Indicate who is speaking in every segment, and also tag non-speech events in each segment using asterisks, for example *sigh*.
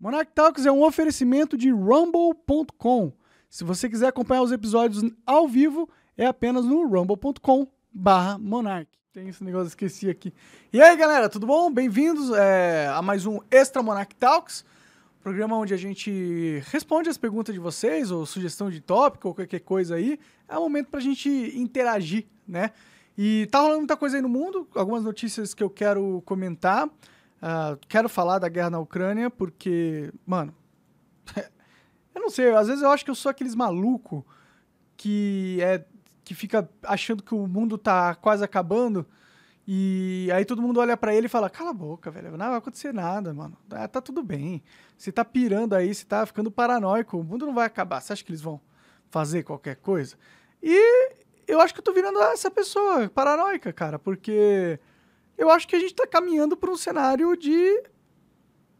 Speaker 1: Monarch Talks é um oferecimento de rumble.com. Se você quiser acompanhar os episódios ao vivo, é apenas no rumble.com barra Monarch. Tem esse negócio, esqueci aqui. E aí, galera, tudo bom? Bem-vindos é, a mais um Extra Monarch Talks, programa onde a gente responde as perguntas de vocês, ou sugestão de tópico, ou qualquer coisa aí. É um momento pra gente interagir, né? E tá rolando muita coisa aí no mundo, algumas notícias que eu quero comentar. Uh, quero falar da guerra na Ucrânia porque, mano, *laughs* eu não sei, às vezes eu acho que eu sou aqueles maluco que é que fica achando que o mundo tá quase acabando e aí todo mundo olha para ele e fala: "Cala a boca, velho, não vai acontecer nada, mano. Tá, tá tudo bem. Você tá pirando aí, você tá ficando paranoico, o mundo não vai acabar. Você acha que eles vão fazer qualquer coisa?" E eu acho que eu tô virando essa pessoa paranoica, cara, porque eu acho que a gente está caminhando para um cenário de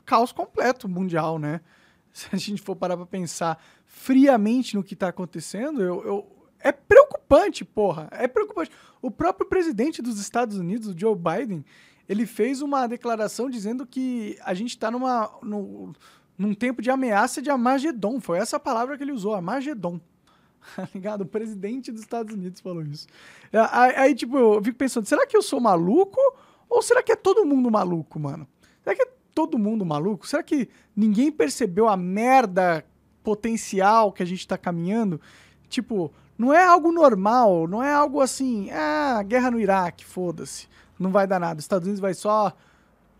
Speaker 1: caos completo mundial, né? *laughs* Se a gente for parar para pensar friamente no que está acontecendo, eu, eu, é preocupante, porra. É preocupante. O próprio presidente dos Estados Unidos, Joe Biden, ele fez uma declaração dizendo que a gente está numa, no, num tempo de ameaça de Armagedon. Foi essa palavra que ele usou, Armagedon. *laughs* Tá ligado? O presidente dos Estados Unidos falou isso. Aí, aí, tipo, eu fico pensando, será que eu sou maluco ou será que é todo mundo maluco, mano? Será que é todo mundo maluco? Será que ninguém percebeu a merda potencial que a gente tá caminhando? Tipo, não é algo normal, não é algo assim, ah, guerra no Iraque, foda-se, não vai dar nada. Os Estados Unidos vai só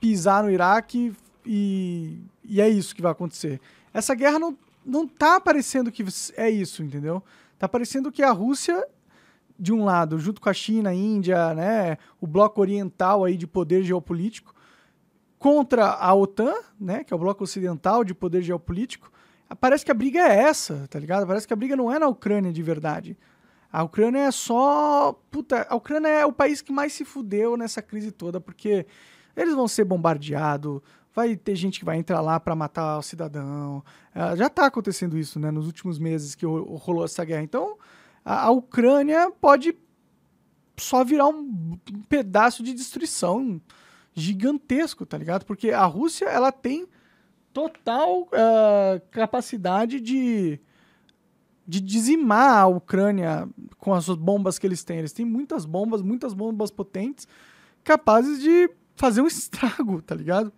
Speaker 1: pisar no Iraque e, e é isso que vai acontecer. Essa guerra não, não tá parecendo que é isso, entendeu? Tá parecendo que a Rússia de um lado, junto com a China, a Índia, né, o bloco oriental aí de poder geopolítico, contra a OTAN, né, que é o bloco ocidental de poder geopolítico, parece que a briga é essa, tá ligado? Parece que a briga não é na Ucrânia de verdade. A Ucrânia é só. Puta, a Ucrânia é o país que mais se fudeu nessa crise toda, porque eles vão ser bombardeados, vai ter gente que vai entrar lá para matar o cidadão. Uh, já tá acontecendo isso, né, nos últimos meses que rolou essa guerra. Então, a, a Ucrânia pode só virar um pedaço de destruição gigantesco, tá ligado? Porque a Rússia, ela tem total uh, capacidade de, de dizimar a Ucrânia com as bombas que eles têm. Eles têm muitas bombas, muitas bombas potentes, capazes de fazer um *laughs* estrago, tá ligado?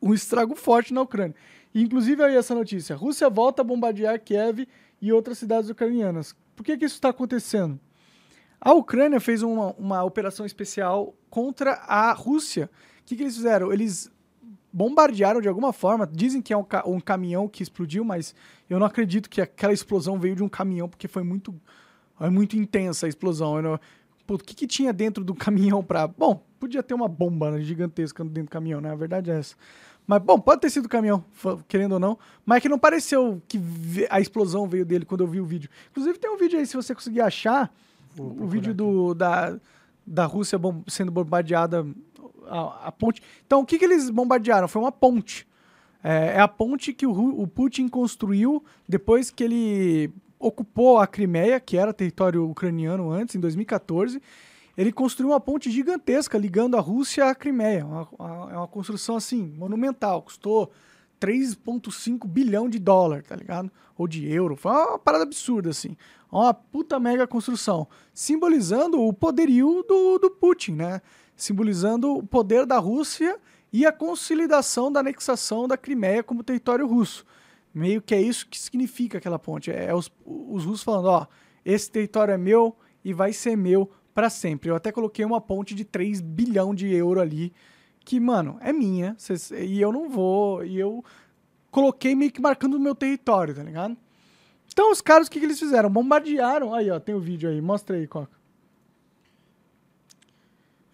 Speaker 1: Um estrago forte na Ucrânia. Inclusive aí essa notícia: Rússia volta a bombardear Kiev e outras cidades ucranianas. Por que, que isso está acontecendo? A Ucrânia fez uma, uma operação especial contra a Rússia. O que, que eles fizeram? Eles bombardearam de alguma forma. Dizem que é um, ca um, caminhão que explodiu, mas eu não acredito que aquela explosão veio de um caminhão, porque foi muito, foi muito intensa a explosão. Não... Pô, o que, que tinha dentro do *laughs* caminhão para. Bom, podia ter uma bomba né, gigantesca dentro do caminhão, né? A verdade é essa. Mas, bom, pode ter sido o caminhão, querendo ou não. Mas é que não pareceu que a explosão veio dele quando eu vi o vídeo. Inclusive, tem um vídeo aí, se você conseguir achar, o vídeo do, da, da Rússia bom, sendo bombardeada, a, a, ponte. Então, o que, que eles bombardearam? Foi uma ponte. É, é a ponte que o, o Putin construiu depois que ele ocupou a Crimeia, que era território ucraniano antes, em 2014 ele construiu uma ponte gigantesca ligando a Rússia à Crimeia. É uma, uma, uma construção assim, monumental. Custou 3,5 bilhão de dólar, tá ligado? Ou de euro. Foi uma parada absurda, assim. Uma puta mega construção. Simbolizando o poderio do, do Putin, né? Simbolizando o poder da Rússia e a consolidação da anexação da Crimeia como território russo. Meio que é isso que significa aquela ponte. É, é os, os russos falando, ó, esse território é meu e vai ser meu para sempre. Eu até coloquei uma ponte de 3 bilhão de euro ali, que, mano, é minha, cês, e eu não vou, e eu coloquei meio que marcando o meu território, tá ligado? Então os caras, o que, que eles fizeram? Bombardearam, aí ó, tem o vídeo aí, mostra aí, Coca.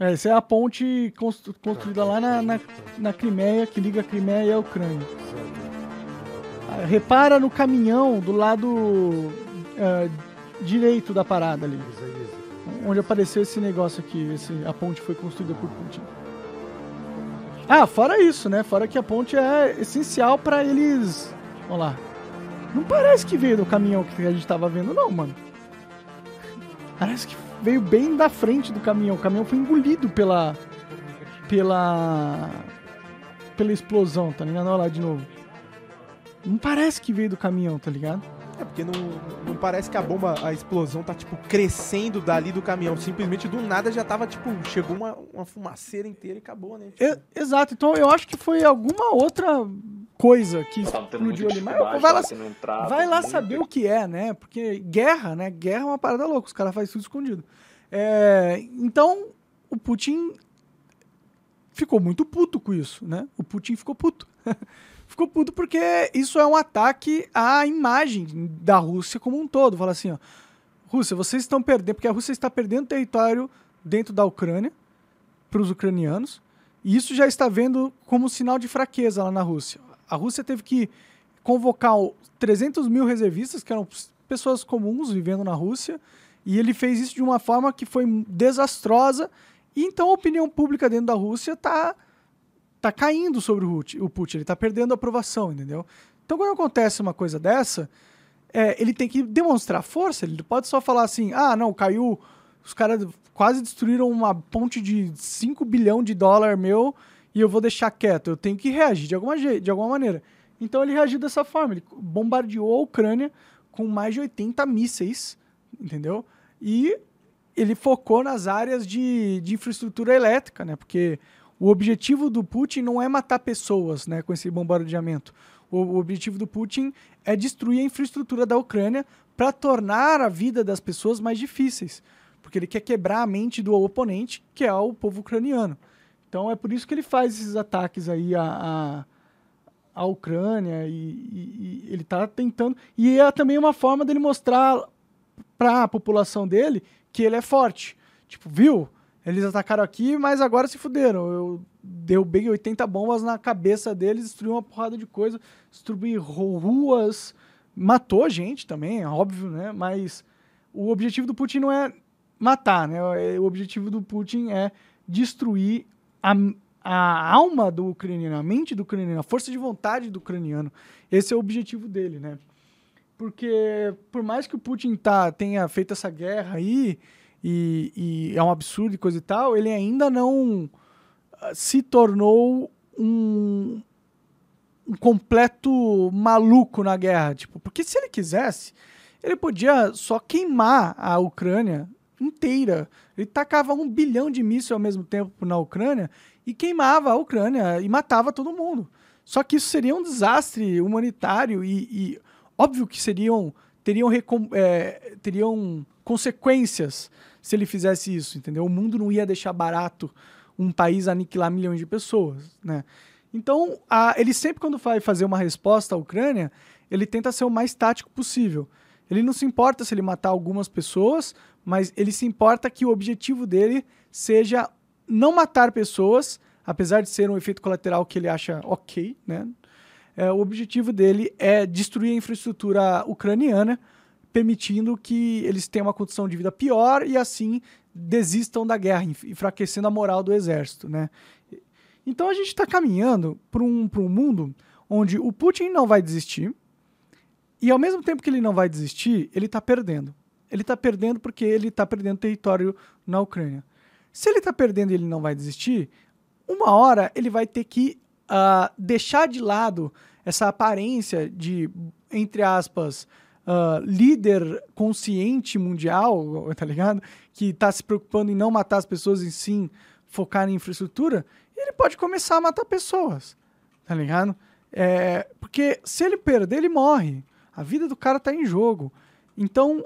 Speaker 1: É, essa é a ponte constru construída lá na, na, na Crimeia, que liga a Crimeia e a Ucrânia. Ah, repara no caminhão do lado uh, direito da parada ali onde apareceu esse negócio aqui, esse, a ponte foi construída por Putin. Ah, fora isso, né? Fora que a ponte é essencial para eles. Olha lá. Não parece que veio do caminhão que a gente tava vendo, não, mano. Parece que veio bem da frente do caminhão. O caminhão foi engolido pela. pela. pela explosão, tá ligado? Olha lá de novo. Não parece que veio do caminhão, tá ligado?
Speaker 2: É porque não, não parece que a bomba, a explosão tá, tipo, crescendo dali do caminhão. Simplesmente do nada já tava, tipo, chegou uma, uma fumaceira inteira e acabou, né? Tipo,
Speaker 1: E- exato, então eu acho que foi alguma outra coisa que explodiu ali. Mas vai lá,
Speaker 3: entrava,
Speaker 1: vai lá
Speaker 3: muito.
Speaker 1: saber o que é, né? Porque guerra, né? Guerra é uma parada louca, os caras fazem tudo escondido. É, então, o Putin ficou muito puto com isso, né? O Putin ficou puto. *laughs* ficou puto porque isso é um ataque à imagem da Rússia como um todo. Fala assim, ó, Rússia, vocês estão perdendo, porque a Rússia está perdendo território dentro da Ucrânia para os ucranianos, e isso já está vendo como sinal de fraqueza lá na Rússia. A Rússia teve que convocar o 300 mil reservistas, que eram pessoas comuns vivendo na Rússia, e ele fez isso de uma forma que foi desastrosa, e então a opinião pública dentro da Rússia está tá caindo sobre o Putin, o Putin ele está perdendo a aprovação, entendeu? Então quando acontece uma coisa dessa, é, ele tem que demonstrar força, ele pode só falar assim, ah, não, caiu, os caras quase destruíram uma ponte de 5 bilhão de dólar meu e eu vou deixar quieto, eu tenho que reagir de alguma, de alguma maneira. Então ele reagiu dessa forma, ele bombardeou a Ucrânia com mais de 80 mísseis, entendeu? E ele focou nas áreas de, de infraestrutura elétrica, né? Porque o objetivo do Putin não é matar pessoas, né? Com esse bombardeamento. O, o objetivo do Putin é destruir a infraestrutura da Ucrânia para tornar a vida das pessoas mais difíceis. Porque ele quer quebrar a mente do oponente, que é o povo ucraniano. Então é por isso que ele faz esses ataques aí a, a, Ucrânia e, e- e ele está tentando. E é também uma forma dele mostrar para a população dele que ele é forte. Tipo, viu? Eles atacaram aqui, mas agora se fuderam. Eu derrubei 80 bombas na cabeça deles, destruí uma porrada de coisa, destruí ru- ruas, matou gente também, é óbvio, né? Mas o objetivo do Putin não é matar, né? O objetivo do Putin é destruir a, a alma do ucraniano, a mente do ucraniano, a força de vontade do ucraniano. Esse é o objetivo dele, né? Porque por mais que o Putin tá, tenha feito essa guerra aí, e, e é um absurdo e coisa e tal, ele ainda não ah, se tornou um, um completo maluco na guerra. Tipo, porque se ele quisesse, ele podia só queimar a Ucrânia inteira. Ele tacava um bilhão de mísseis ao mesmo tempo na Ucrânia e queimava a Ucrânia e matava todo mundo. Só que isso seria um desastre humanitário e, e óbvio que seriam teriam, é, teriam consequências se ele fizesse isso, entendeu? O mundo não ia deixar barato um país aniquilar milhões de pessoas, né? Então, a- ele sempre quando vai fazer uma resposta à Ucrânia, ele tenta ser o mais tático possível. Ele não se importa se ele matar algumas pessoas, mas ele se importa que o objetivo dele seja não matar pessoas, apesar de ser um efeito colateral que ele acha ok, né? É, o objetivo dele é destruir a infraestrutura ucraniana, permitindo que eles tenham uma condição de vida pior e assim desistam da guerra, enf- enfraquecendo a moral do exército, né? Então a gente está caminhando para um, um mundo onde o Putin não vai desistir e ao mesmo tempo que ele não vai desistir, ele está perdendo. Ele está perdendo porque ele está perdendo território na Ucrânia. Se ele está perdendo e ele não vai desistir, uma hora ele vai ter que ah, deixar de lado essa aparência de, entre aspas, ah, líder consciente mundial, *laughs* tá ligado? Que tá se preocupando em não matar as pessoas e sim focar em infraestrutura, ele pode começar a matar pessoas, tá ligado? É, porque se ele perder, ele morre. A vida do cara tá em jogo. Então,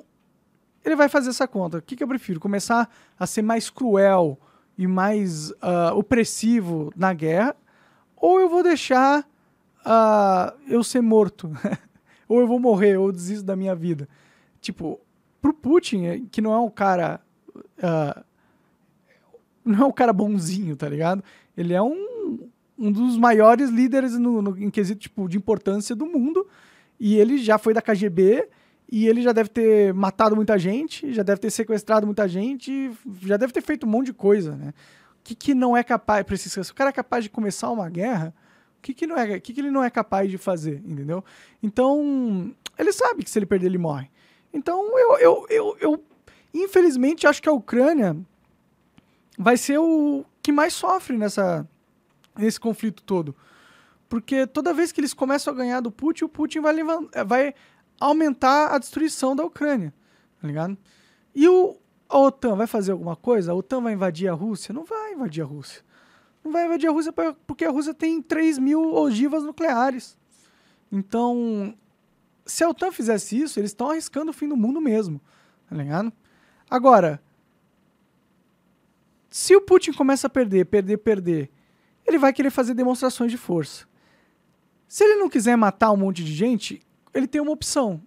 Speaker 1: ele vai fazer essa conta. O que, que eu prefiro? Começar a ser mais cruel e mais ah, opressivo na guerra, ou eu vou deixar ah, eu ser morto, *laughs* ou eu vou morrer, ou eu desisto da minha vida. Tipo, pro Putin, eh, que não é um cara. ah, não é um cara bonzinho, tá ligado? Ele é um, um dos maiores líderes no, no, em quesito tipo, de importância do mundo. E ele já foi da KGB e ele já deve ter matado muita gente, já deve ter sequestrado muita gente, já deve ter feito um monte de coisa, né? O que, que não é capaz, precisa, se o cara é capaz de começar uma guerra, que, que, não é, que, que ele não é capaz de fazer, entendeu? Então, ele sabe que se ele perder, ele morre. Então, eu, eu, eu, eu infelizmente, acho que a Ucrânia vai ser o que mais sofre nessa, nesse conflito todo. Porque toda vez que eles começam a ganhar do Putin, o Putin vai, vai aumentar a destruição da Ucrânia. Tá ligado? E o, a OTAN vai fazer alguma coisa? A OTAN vai invadir a Rússia? Não vai invadir a Rússia. Não vai invadir a Rússia porque a Rússia tem 3 mil ogivas nucleares. Então, se a OTAN fizesse isso, eles estão arriscando o fim do mundo mesmo. Tá ligado? Agora, se o Putin começa a perder, perder, perder, ele vai querer fazer demonstrações de força. Se ele não quiser matar um monte de gente, ele tem uma opção,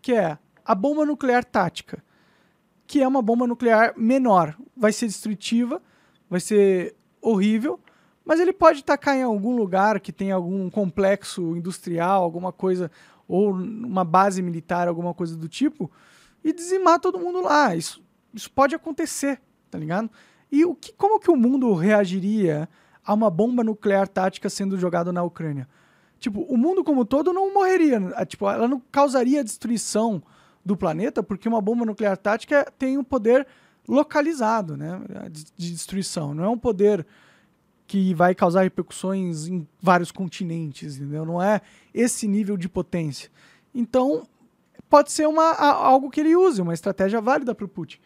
Speaker 1: que é a bomba nuclear tática, que é uma bomba nuclear menor. Vai ser destrutiva, vai ser horrível, mas ele pode tacar em algum lugar que tem algum complexo industrial, alguma coisa, ou uma base militar, alguma coisa do tipo, e dizimar todo mundo lá. Isso, isso pode acontecer, tá ligado? E o que, como que o mundo reagiria a uma bomba nuclear tática sendo jogada na Ucrânia? Tipo, o mundo como todo não morreria. né? Tipo, ela não causaria destruição do planeta, porque uma bomba nuclear tática tem um poder localizado, né? De, de destruição. Não é um poder que vai causar repercussões em vários continentes, entendeu? Não é esse nível de potência. Então, pode ser uma, algo que ele use, uma estratégia válida para o Putin.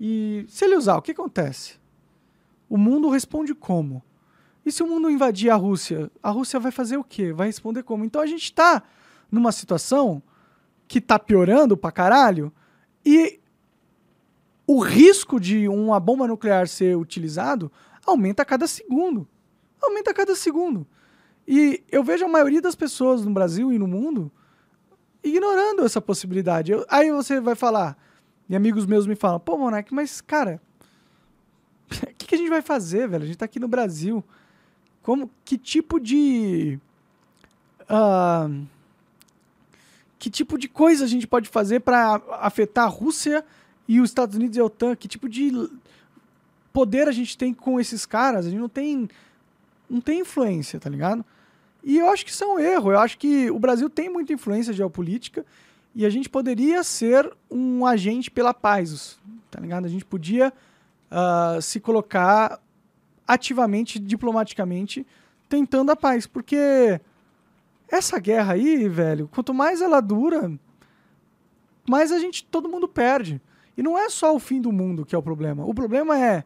Speaker 1: E se ele usar, o que acontece? O mundo responde como? E se o mundo invadir a Rússia? A Rússia vai fazer o quê? Vai responder como? Então a gente está numa situação que está piorando pra caralho e o risco de uma bomba nuclear ser utilizado aumenta a cada segundo. Aumenta a cada segundo. E eu vejo a maioria das pessoas no Brasil e no mundo ignorando essa possibilidade. Eu- aí você vai falar, e amigos meus me falam, pô, Monark, mas cara, o *laughs* que, que a gente vai fazer, velho? A gente tá aqui no Brasil. Como, que tipo de. ah, que tipo de coisa a gente pode fazer para afetar a Rússia e os Estados Unidos e a OTAN? Que tipo de poder a gente tem com esses caras? A gente não tem. Não tem influência, tá ligado? E eu acho que isso é um erro. Eu acho que o Brasil tem muita influência geopolítica e a gente poderia ser um agente pela paz, tá ligado? A gente podia ah, se colocar ativamente, diplomaticamente, tentando a paz. Porque essa guerra aí, velho, quanto mais ela dura, mais a gente, todo mundo perde. E não é só o fim do mundo que é o problema. O problema é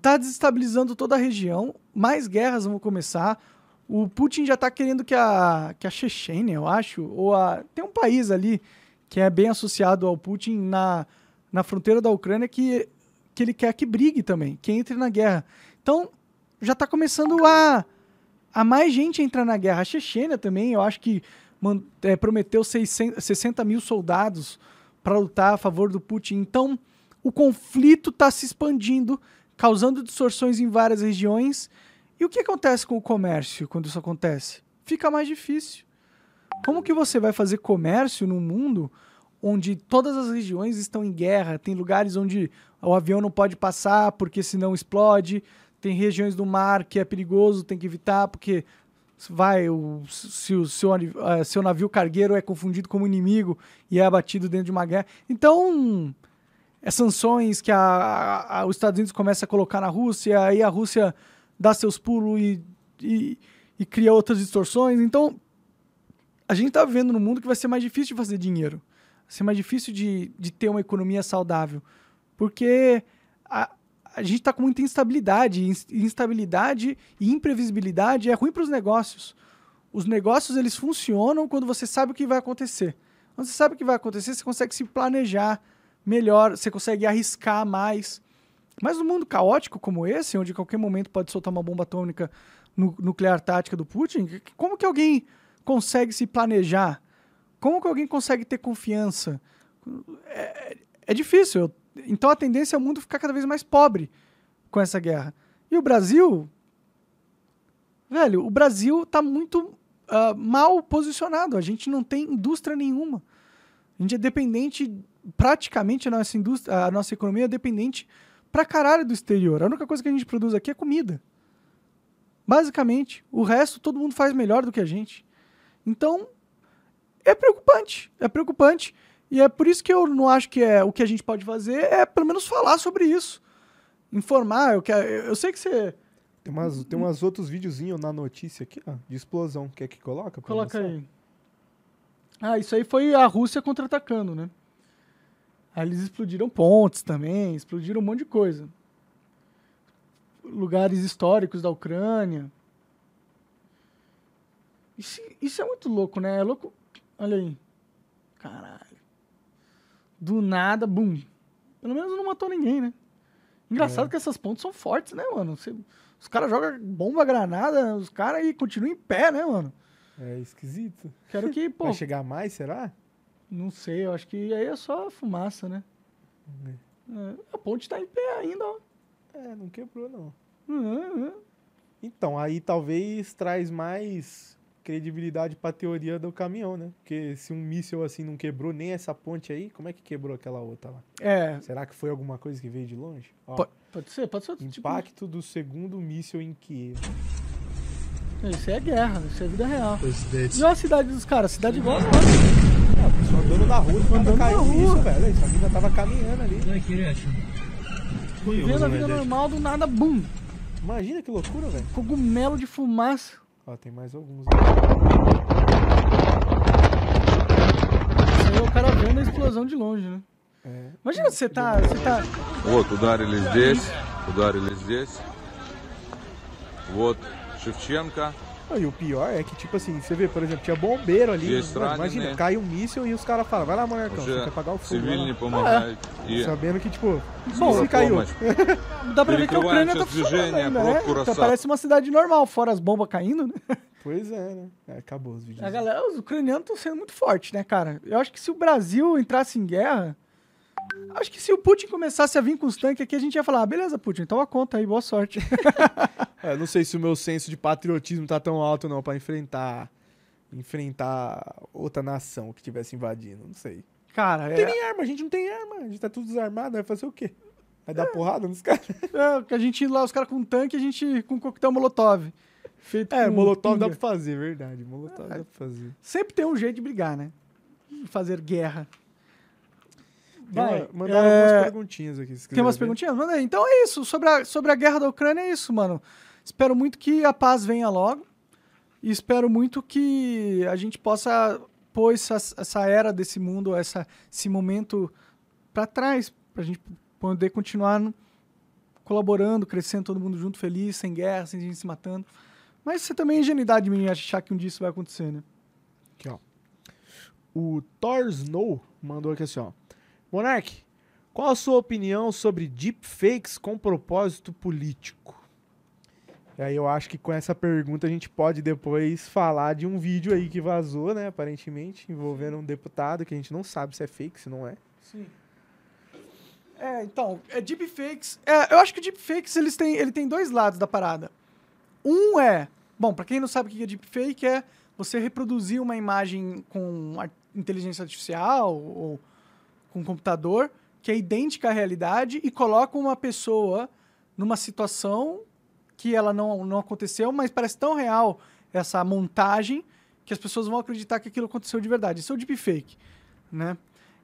Speaker 1: tá desestabilizando toda a região, mais guerras vão começar. O Putin já tá querendo que a, que a Chechênia, eu acho, ou a. Tem um país ali que é bem associado ao Putin na, na fronteira da Ucrânia que, que ele quer que brigue também, que entre na guerra. Então, já tá começando a, a mais gente entrar na guerra. A Chechênia também, eu acho que man- é, prometeu 600, 60 mil soldados para lutar a favor do Putin. Então, o conflito está se expandindo, causando distorções em várias regiões. E o que acontece com o comércio quando isso acontece? Fica mais difícil. Como que você vai fazer comércio num mundo onde todas as regiões estão em guerra? Tem lugares onde o avião não pode passar porque senão explode. Tem regiões do mar que é perigoso, tem que evitar porque vai o, se o seu, eh, seu navio cargueiro é confundido como inimigo e é abatido dentro de uma guerra. Então, é sanções que a, a- a- os Estados Unidos começa a colocar na Rússia, aí a Rússia dá seus pulos e, e, e cria outras distorções. Então, a gente está vivendo num mundo que vai ser mais difícil de fazer dinheiro. Vai ser mais difícil de, de ter uma economia saudável. Porque a gente está com muita instabilidade. ins- Instabilidade e imprevisibilidade é ruim para os negócios. Os negócios, eles funcionam quando você sabe o que vai acontecer. Quando você sabe o que vai acontecer, você consegue se planejar melhor, você consegue arriscar mais. Mas no mundo caótico como esse, onde a qualquer momento pode soltar uma bomba atômica nu- nuclear tática do Putin, como que alguém consegue se planejar? Como que alguém consegue ter confiança? É, é difícil. Eu- Então a tendência é o mundo ficar cada vez mais pobre com essa guerra. E o Brasil. Velho, o Brasil tá muito ah, mal posicionado. A gente não tem indústria nenhuma. A gente é dependente, praticamente a nossa indústria, a nossa economia é dependente pra caralho do exterior. A única coisa que a gente produz aqui é comida. Basicamente. O resto todo mundo faz melhor do que a gente. Então, é preocupante. É preocupante. E é por isso que eu não acho que é o que a gente pode fazer é pelo menos falar sobre isso. Informar. Eu, quero, eu sei que você
Speaker 2: Tem umas, tem umas outros videozinhos na notícia aqui, ó, de explosão. Quer que coloca?
Speaker 1: Coloca aí. Ah, isso aí foi a Rússia contra-atacando, né? Aí eles explodiram pontes também, explodiram um monte de coisa. Lugares históricos da Ucrânia. Isso, isso é muito louco, né? É louco. Olha aí. Caralho. Do nada, bum. Pelo menos não matou ninguém, né? Engraçado
Speaker 2: É.
Speaker 1: que essas pontes são fortes, né, mano? Você- os caras jogam bomba, granada, os caras aí continuam em pé, né, mano?
Speaker 2: É esquisito.
Speaker 1: Quero que, *laughs* pô,
Speaker 2: Vai chegar mais, será?
Speaker 1: não sei, eu acho que aí é só fumaça, né? É, a ponte tá em pé ainda, ó.
Speaker 2: É, não quebrou, não.
Speaker 1: Uhum, uhum.
Speaker 2: Então, aí talvez traz mais credibilidade pra teoria do caminhão, né? Porque se um míssil assim não quebrou nem essa ponte aí, como é que quebrou aquela outra lá?
Speaker 1: É,
Speaker 2: Será que foi alguma coisa que veio de longe? Ó,
Speaker 1: po- pode ser, pode ser tipo.
Speaker 2: impacto do segundo míssil em Kiev.
Speaker 1: Isso é guerra, isso é vida real. E olha a cidade dos caras, cidade igual a nossa.
Speaker 2: Ah, a pessoa andando na rua, do nada
Speaker 1: Andando
Speaker 2: caiu
Speaker 1: na rua.
Speaker 2: velho. Essa mina tava caminhando ali.
Speaker 1: Vivendo a vida normal, do nada, bum.
Speaker 2: Imagina que loucura, velho.
Speaker 1: Cogumelo de fumaça.
Speaker 2: Ó, tem mais alguns.
Speaker 1: Isso aí é o cara vendo a explosão de longe, né?
Speaker 2: É.
Speaker 1: Imagina você tá, você tá...
Speaker 3: Вот, ударили здесь, ударили здесь. Вот, Шевченко.
Speaker 2: E o pior é que, tipo assim, você vê, por exemplo, tinha bombeiro ali. Mano, imagina,
Speaker 3: né?
Speaker 2: cai um míssil e os caras falam, vai lá, molecão, você quer pagar o fogo.
Speaker 3: Civil,
Speaker 2: ah,
Speaker 3: é. é.
Speaker 2: Sabendo que, tipo,
Speaker 1: bom,
Speaker 2: se caiu. *laughs*
Speaker 1: Dá pra ver que a Ucrânia tá funcionando ainda, né? Então, parece uma cidade normal, fora as bombas caindo, né? *laughs*
Speaker 2: Pois é, né? É, acabou os vídeos.
Speaker 1: A galera, os ucranianos estão sendo muito fortes, né, cara? Eu acho que se o Brasil entrasse em guerra acho que se o Putin começasse a vir com os tanques aqui, a gente ia falar, ah, beleza, Putin, toma conta aí, boa sorte. *laughs*
Speaker 2: É, não sei se o meu senso de patriotismo tá tão alto não pra enfrentar enfrentar outra nação que tivesse invadindo, não sei.
Speaker 1: cara,
Speaker 2: Não tem
Speaker 1: é,
Speaker 2: nem arma, a gente não tem arma, a gente tá tudo desarmado, vai fazer o quê? Vai dar porrada nos caras?
Speaker 1: é a gente lá, os caras com tanque, a gente com coquetel molotov. Feito
Speaker 2: É, molotov dá
Speaker 1: pinga.
Speaker 2: pra fazer, verdade. Molotov dá pra fazer.
Speaker 1: Sempre tem um jeito de brigar, né? Fazer guerra. Vai,
Speaker 2: mandaram
Speaker 1: é,
Speaker 2: algumas perguntinhas aqui.
Speaker 1: Tem umas
Speaker 2: ver.
Speaker 1: perguntinhas? Manda aí. Então é isso. Sobre a, sobre a guerra da Ucrânia é isso, mano. Espero muito que a paz venha logo. E espero muito que a gente possa pôr essa, essa era desse mundo, essa, esse momento pra trás. Pra gente poder continuar colaborando, crescendo, todo mundo junto, feliz, sem guerra, sem gente se matando. Mas isso também é ingenuidade minha achar que um dia isso vai acontecer, né?
Speaker 2: Aqui, ó. O Thor Snow mandou aqui assim, ó. Monark, qual a sua opinião sobre deepfakes com propósito político? E aí eu acho que com essa pergunta a gente pode depois falar de um vídeo aí que vazou, né, aparentemente, envolvendo um deputado que a gente não sabe se é fake, se não é.
Speaker 1: Sim. É, então, é deepfakes. É, eu acho que deepfakes eles têm, ele tem dois lados da parada. Um é, bom, pra quem não sabe o que é deepfake, é você reproduzir uma imagem com inteligência artificial ou com computador que é idêntica à realidade e coloca uma pessoa numa situação que ela não, não aconteceu, mas parece tão real essa montagem que as pessoas vão acreditar que aquilo aconteceu de verdade. Isso é o deepfake, né?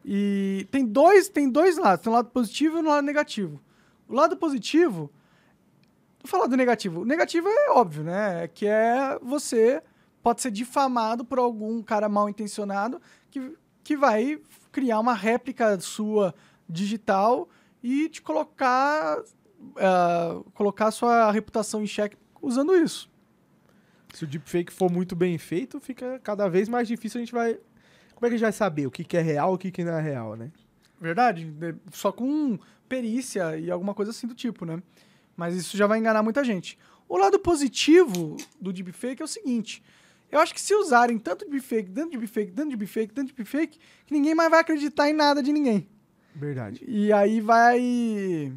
Speaker 1: E tem dois, tem dois lados, tem um lado positivo e um lado negativo. O lado positivo, vou falar do negativo. O negativo é óbvio, né? Que é você pode ser difamado por algum cara mal intencionado que, que vai criar uma réplica sua digital e te colocar ah, colocar sua reputação em xeque usando isso.
Speaker 2: Se o deepfake for muito bem feito, fica cada vez mais difícil a gente vai... Como é que a gente vai saber o que, que é real e o que, que não é real, né?
Speaker 1: Verdade? De- Só com perícia e alguma coisa assim do tipo, né? Mas isso já vai enganar muita gente. O lado positivo do deepfake é o seguinte. Eu acho que se usarem tanto deepfake, tanto deepfake, tanto deepfake, tanto deepfake, que ninguém mais vai acreditar em nada de ninguém.
Speaker 2: Verdade.
Speaker 1: E aí vai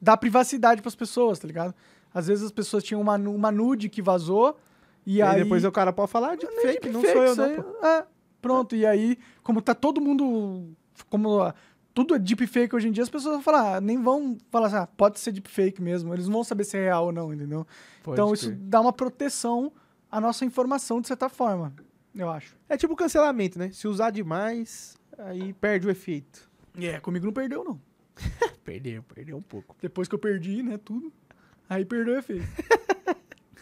Speaker 1: dar privacidade para as pessoas, tá ligado? Às vezes as pessoas tinham uma, uma nude que vazou e,
Speaker 2: E, aí
Speaker 1: aí
Speaker 2: depois o cara pode falar de
Speaker 1: nem
Speaker 2: fake, não sou eu não,
Speaker 1: é, pronto, e aí, como tá todo mundo. Como ah, tudo é deepfake hoje em dia, as pessoas vão falar, ah, nem vão falar assim, ah, pode ser deepfake mesmo. Eles não vão saber se é real ou não, entendeu?
Speaker 2: Pode
Speaker 1: então isso dá uma proteção à nossa informação, de certa forma, eu acho.
Speaker 2: É tipo cancelamento, né? Se usar demais, aí perde o efeito.
Speaker 1: É, comigo não perdeu, não. *laughs*
Speaker 2: Perdeu, perdeu um pouco.
Speaker 1: Depois que eu perdi, né, tudo. Aí perdeu o efeito.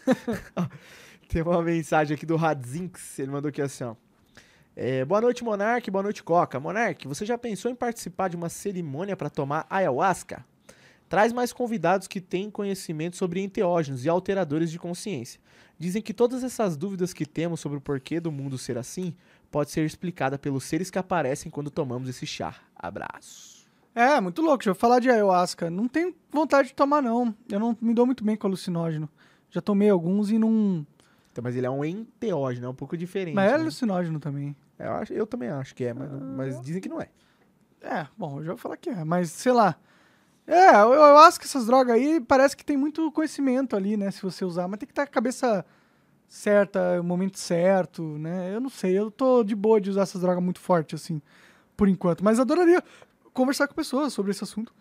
Speaker 1: *laughs*
Speaker 2: Tem uma mensagem aqui do Radzinx, ele mandou aqui assim, ó. É, boa noite, Monark. Boa noite, Coca. Monark, você já pensou em participar de uma cerimônia para tomar ayahuasca? Traz mais convidados que têm conhecimento sobre enteógenos e alteradores de consciência. Dizem que todas essas dúvidas que temos sobre o porquê do mundo ser assim pode ser explicada pelos seres que aparecem quando tomamos esse chá. Abraço.
Speaker 1: É, muito louco. Deixa eu falar de ayahuasca. Não tenho vontade de tomar, não. Eu não me dou muito bem com alucinógeno. Já tomei alguns e não.
Speaker 2: Então, mas ele é um enteógeno, é um pouco diferente.
Speaker 1: Mas é
Speaker 2: né?
Speaker 1: alucinógeno também.
Speaker 2: eu, acho, eu também acho que é, mas, não- mas dizem que não é.
Speaker 1: É, bom, eu já vou falar que é, mas sei lá. É, eu, eu acho que essas drogas aí parece que tem muito conhecimento ali, né? Se você usar, mas tem que estar com a cabeça certa, o momento certo, né? Eu não sei, eu tô de boa de usar essas drogas muito forte, assim, por enquanto. Mas adoraria conversar com pessoas sobre esse assunto.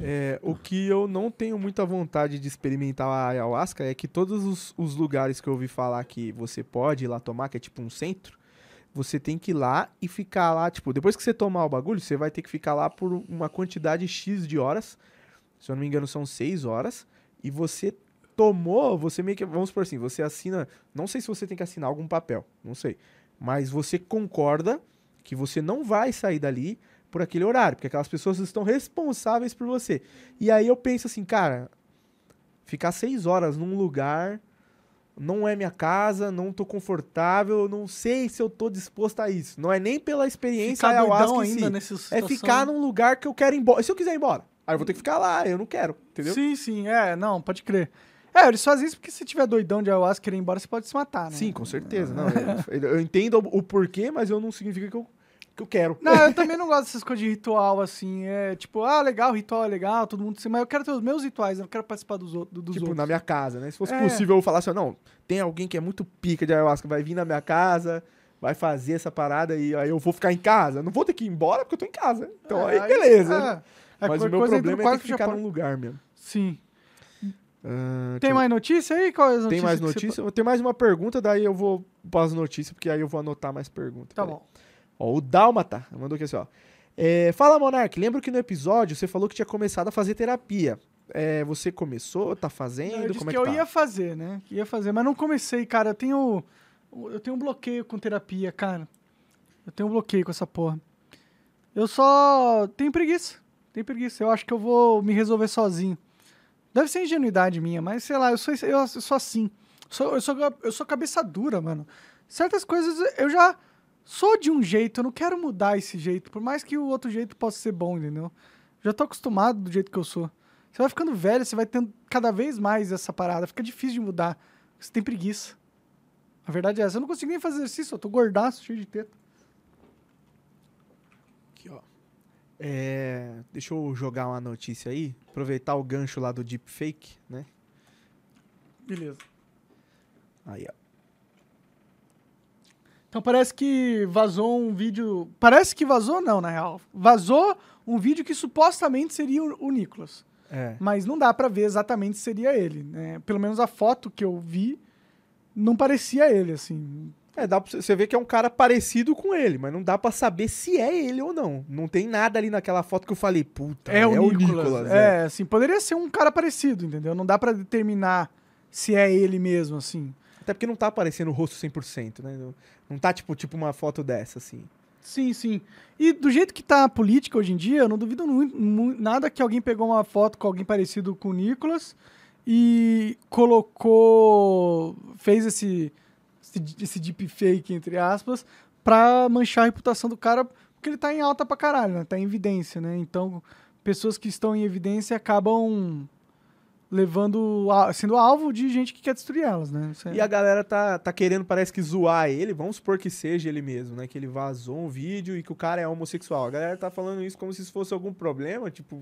Speaker 2: É, o que eu não tenho muita vontade de experimentar a ayahuasca é que todos os, os lugares que eu ouvi falar que você pode ir lá tomar, que é tipo um centro, você tem que ir lá e ficar lá, tipo, depois que você tomar o bagulho, você vai ter que ficar lá por uma quantidade X de horas. Se eu não me engano, são seis horas. E você tomou, você meio que. Vamos por assim, você assina. Não sei se você tem que assinar algum papel, não sei. Mas você concorda que você não vai sair dali por aquele horário, porque aquelas pessoas estão responsáveis por você. E aí eu penso assim, cara, ficar seis horas num lugar não é minha casa, não tô confortável, não sei se eu tô disposto a isso. Não é nem pela experiência
Speaker 1: Ficar
Speaker 2: ayahuasca em si.
Speaker 1: ainda nessa
Speaker 2: É
Speaker 1: situação.
Speaker 2: ficar num lugar que eu quero ir embora. Se eu quiser ir embora, aí eu vou ter que ficar lá, eu não quero, entendeu?
Speaker 1: Sim, sim, é, não, pode crer. É, eles fazem isso porque se tiver doidão de ayahuasca e querer ir embora, você pode se matar, né?
Speaker 2: Sim, com certeza. Não, eu, eu entendo o porquê, mas eu não significa que eu, que eu quero.
Speaker 1: Não, eu *laughs* também não gosto dessas coisas de ritual, assim. É tipo, ah, legal, ritual é legal, todo mundo... Mas eu quero ter os meus rituais, eu não quero participar dos, outros- dos
Speaker 2: tipo,
Speaker 1: outros.
Speaker 2: na minha casa, né? Se fosse
Speaker 1: É.
Speaker 2: possível eu falar assim, não, tem alguém que é muito pica de ayahuasca, vai vir na minha casa, vai fazer essa parada e aí eu vou ficar em casa. Não vou ter que ir embora porque eu tô em casa. Então
Speaker 1: É,
Speaker 2: aí, beleza.
Speaker 1: é. É,
Speaker 2: Mas o meu problema é ter que ficar
Speaker 1: pode-
Speaker 2: num lugar mesmo.
Speaker 1: Sim.
Speaker 2: Deixa
Speaker 1: Tem
Speaker 2: eu-
Speaker 1: mais notícia aí? Qual é
Speaker 2: Tem mais
Speaker 1: que você-
Speaker 2: notícia? Tem mais uma pergunta, daí eu vou para as notícias, porque aí eu vou anotar mais perguntas.
Speaker 1: Tá bom.
Speaker 2: Ó, o Dálmata mandou aqui assim, ó. É, Fala, Monark, lembro que no episódio você falou que tinha começado a fazer terapia. É, você começou, tá fazendo?
Speaker 1: Eu disse
Speaker 2: Como é
Speaker 1: que
Speaker 2: que
Speaker 1: eu
Speaker 2: tá?
Speaker 1: ia fazer, né? Ia fazer, mas não comecei, cara. Eu tenho. Eu tenho um bloqueio com terapia, cara. Eu tenho um bloqueio com essa porra. Eu só tenho preguiça. Tenho preguiça. Eu acho que eu vou me resolver sozinho. Deve ser ingenuidade minha, mas sei lá, eu sou, eu sou assim. Sou- eu, sou, eu sou cabeça dura, mano. Certas coisas eu já sou de um jeito, eu não quero mudar esse jeito, por mais que o outro jeito possa ser bom, entendeu? Já tô acostumado do jeito que eu sou. Você vai ficando velho, você vai tendo cada vez mais essa parada, fica difícil de mudar. Você tem preguiça. A verdade é essa. Eu não consigo nem fazer exercício, eu tô gordaço, cheio de teta.
Speaker 2: Aqui, ó. É, deixa eu jogar uma notícia aí, aproveitar o gancho lá do deepfake, né?
Speaker 1: Beleza.
Speaker 2: Aí, ó.
Speaker 1: Então parece que vazou um vídeo. Parece que vazou, não, na real. Vazou um vídeo que supostamente seria o, o Nicolas.
Speaker 2: É.
Speaker 1: Mas não dá pra ver exatamente se seria ele, né? Pelo menos a foto que eu vi não parecia ele, assim.
Speaker 2: É, dá pra você ver que é um cara parecido com ele, mas não dá pra saber se é ele ou não. Não tem nada ali naquela foto que eu falei, puta,
Speaker 1: É, o Nicolas. é. assim, poderia ser um cara parecido, entendeu? Não dá pra determinar se é ele mesmo, assim.
Speaker 2: Até porque não tá aparecendo o rosto 100%, né? Não, não tá tipo, tipo uma foto dessa, assim.
Speaker 1: Sim, sim. E do jeito que tá a política hoje em dia, eu não duvido muito, mu- nada que alguém pegou uma foto com alguém parecido com o Nicolas e colocou. fez esse, esse, esse deepfake, entre aspas, pra manchar a reputação do cara, porque ele tá em alta pra caralho, né? Tá em evidência, né? Então, pessoas que estão em evidência acabam levando. a- sendo alvo de gente que quer destruir elas, né? É-
Speaker 2: E a galera tá, tá querendo, parece que, zoar ele. Vamos supor que seja ele mesmo, né? Que ele vazou um vídeo e que o cara é homossexual. A galera tá falando isso como se isso fosse algum problema, tipo...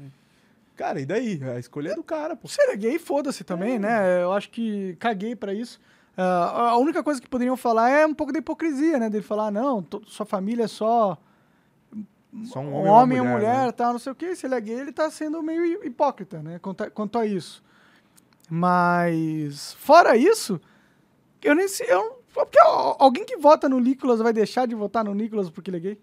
Speaker 2: Cara, e daí? A escolha é do cara, pô.
Speaker 1: Se ele é gay, foda-se também, né? Eu acho que caguei pra isso. Ah, a única coisa que poderiam falar é um pouco da hipocrisia, né? Dele falar, não, sua família é só
Speaker 2: Só um
Speaker 1: um
Speaker 2: homem,
Speaker 1: homem,
Speaker 2: e uma mulher,
Speaker 1: mulher,
Speaker 2: né?
Speaker 1: tal, não sei o quê. Se ele é gay, ele tá sendo meio hipócrita, né? Quanto a, quanto a isso. Mas, fora isso, eu nem sei... Eu, porque al- alguém que vota no Nicolas vai deixar de votar no Nicolas porque ele é gay?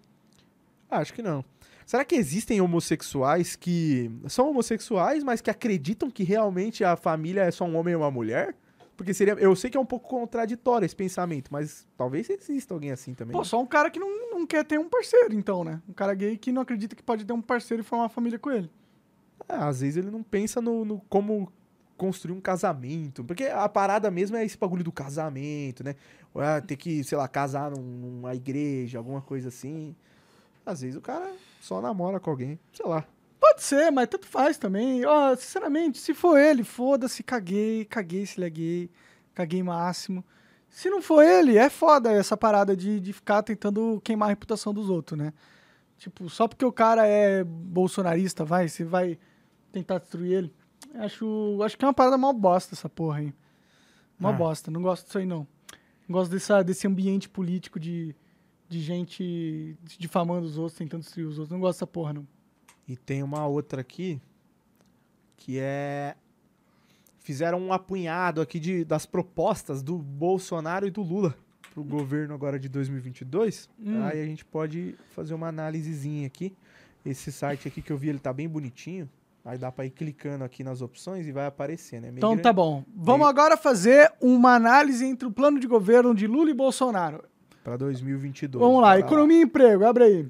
Speaker 2: Ah, acho que não. Será que existem homossexuais que são homossexuais, mas que acreditam que realmente a família é só um homem e uma mulher? Porque seria. Eu sei que é um pouco contraditório esse pensamento, mas talvez exista alguém assim também.
Speaker 1: Pô, só um cara que não, não quer ter um parceiro, então, né? Um cara gay que não acredita que pode ter um parceiro e formar uma família com ele.
Speaker 2: É, às vezes ele não pensa no, no como construir um casamento. Porque a parada mesmo é esse bagulho do casamento, né? Ou é ter que, sei lá, casar num- numa igreja, alguma coisa assim. Às vezes o cara só namora com alguém, sei lá.
Speaker 1: Pode ser, mas tanto faz também. Ó, sinceramente, se for ele, foda-se, caguei, caguei se ele é gay, caguei máximo. Se não for ele, é foda essa parada de, de ficar tentando queimar a reputação dos outros, né? Tipo, só porque o cara é bolsonarista, vai, você vai tentar destruir ele. Acho, acho que é uma parada mal bosta essa porra aí. Mal
Speaker 2: Ah.
Speaker 1: bosta, não gosto disso aí não. Não gosto dessa, desse ambiente político de, de gente difamando os outros, tentando destruir os outros. Não gosto dessa porra, não.
Speaker 2: E tem uma outra aqui que é fizeram um apunhado aqui de, das propostas do Bolsonaro e do Lula pro governo agora de 2022.
Speaker 1: Hum.
Speaker 2: Aí a gente pode fazer uma análisezinha aqui. Esse site aqui que eu vi, ele tá bem bonitinho. Aí dá pra ir clicando aqui nas opções e vai aparecer, né?
Speaker 1: Então tá bom. Vamos
Speaker 2: Meio-
Speaker 1: agora fazer uma análise entre o plano de governo de Lula e Bolsonaro.
Speaker 2: Pra 2022.
Speaker 1: Vamos lá, economia e emprego, abre aí.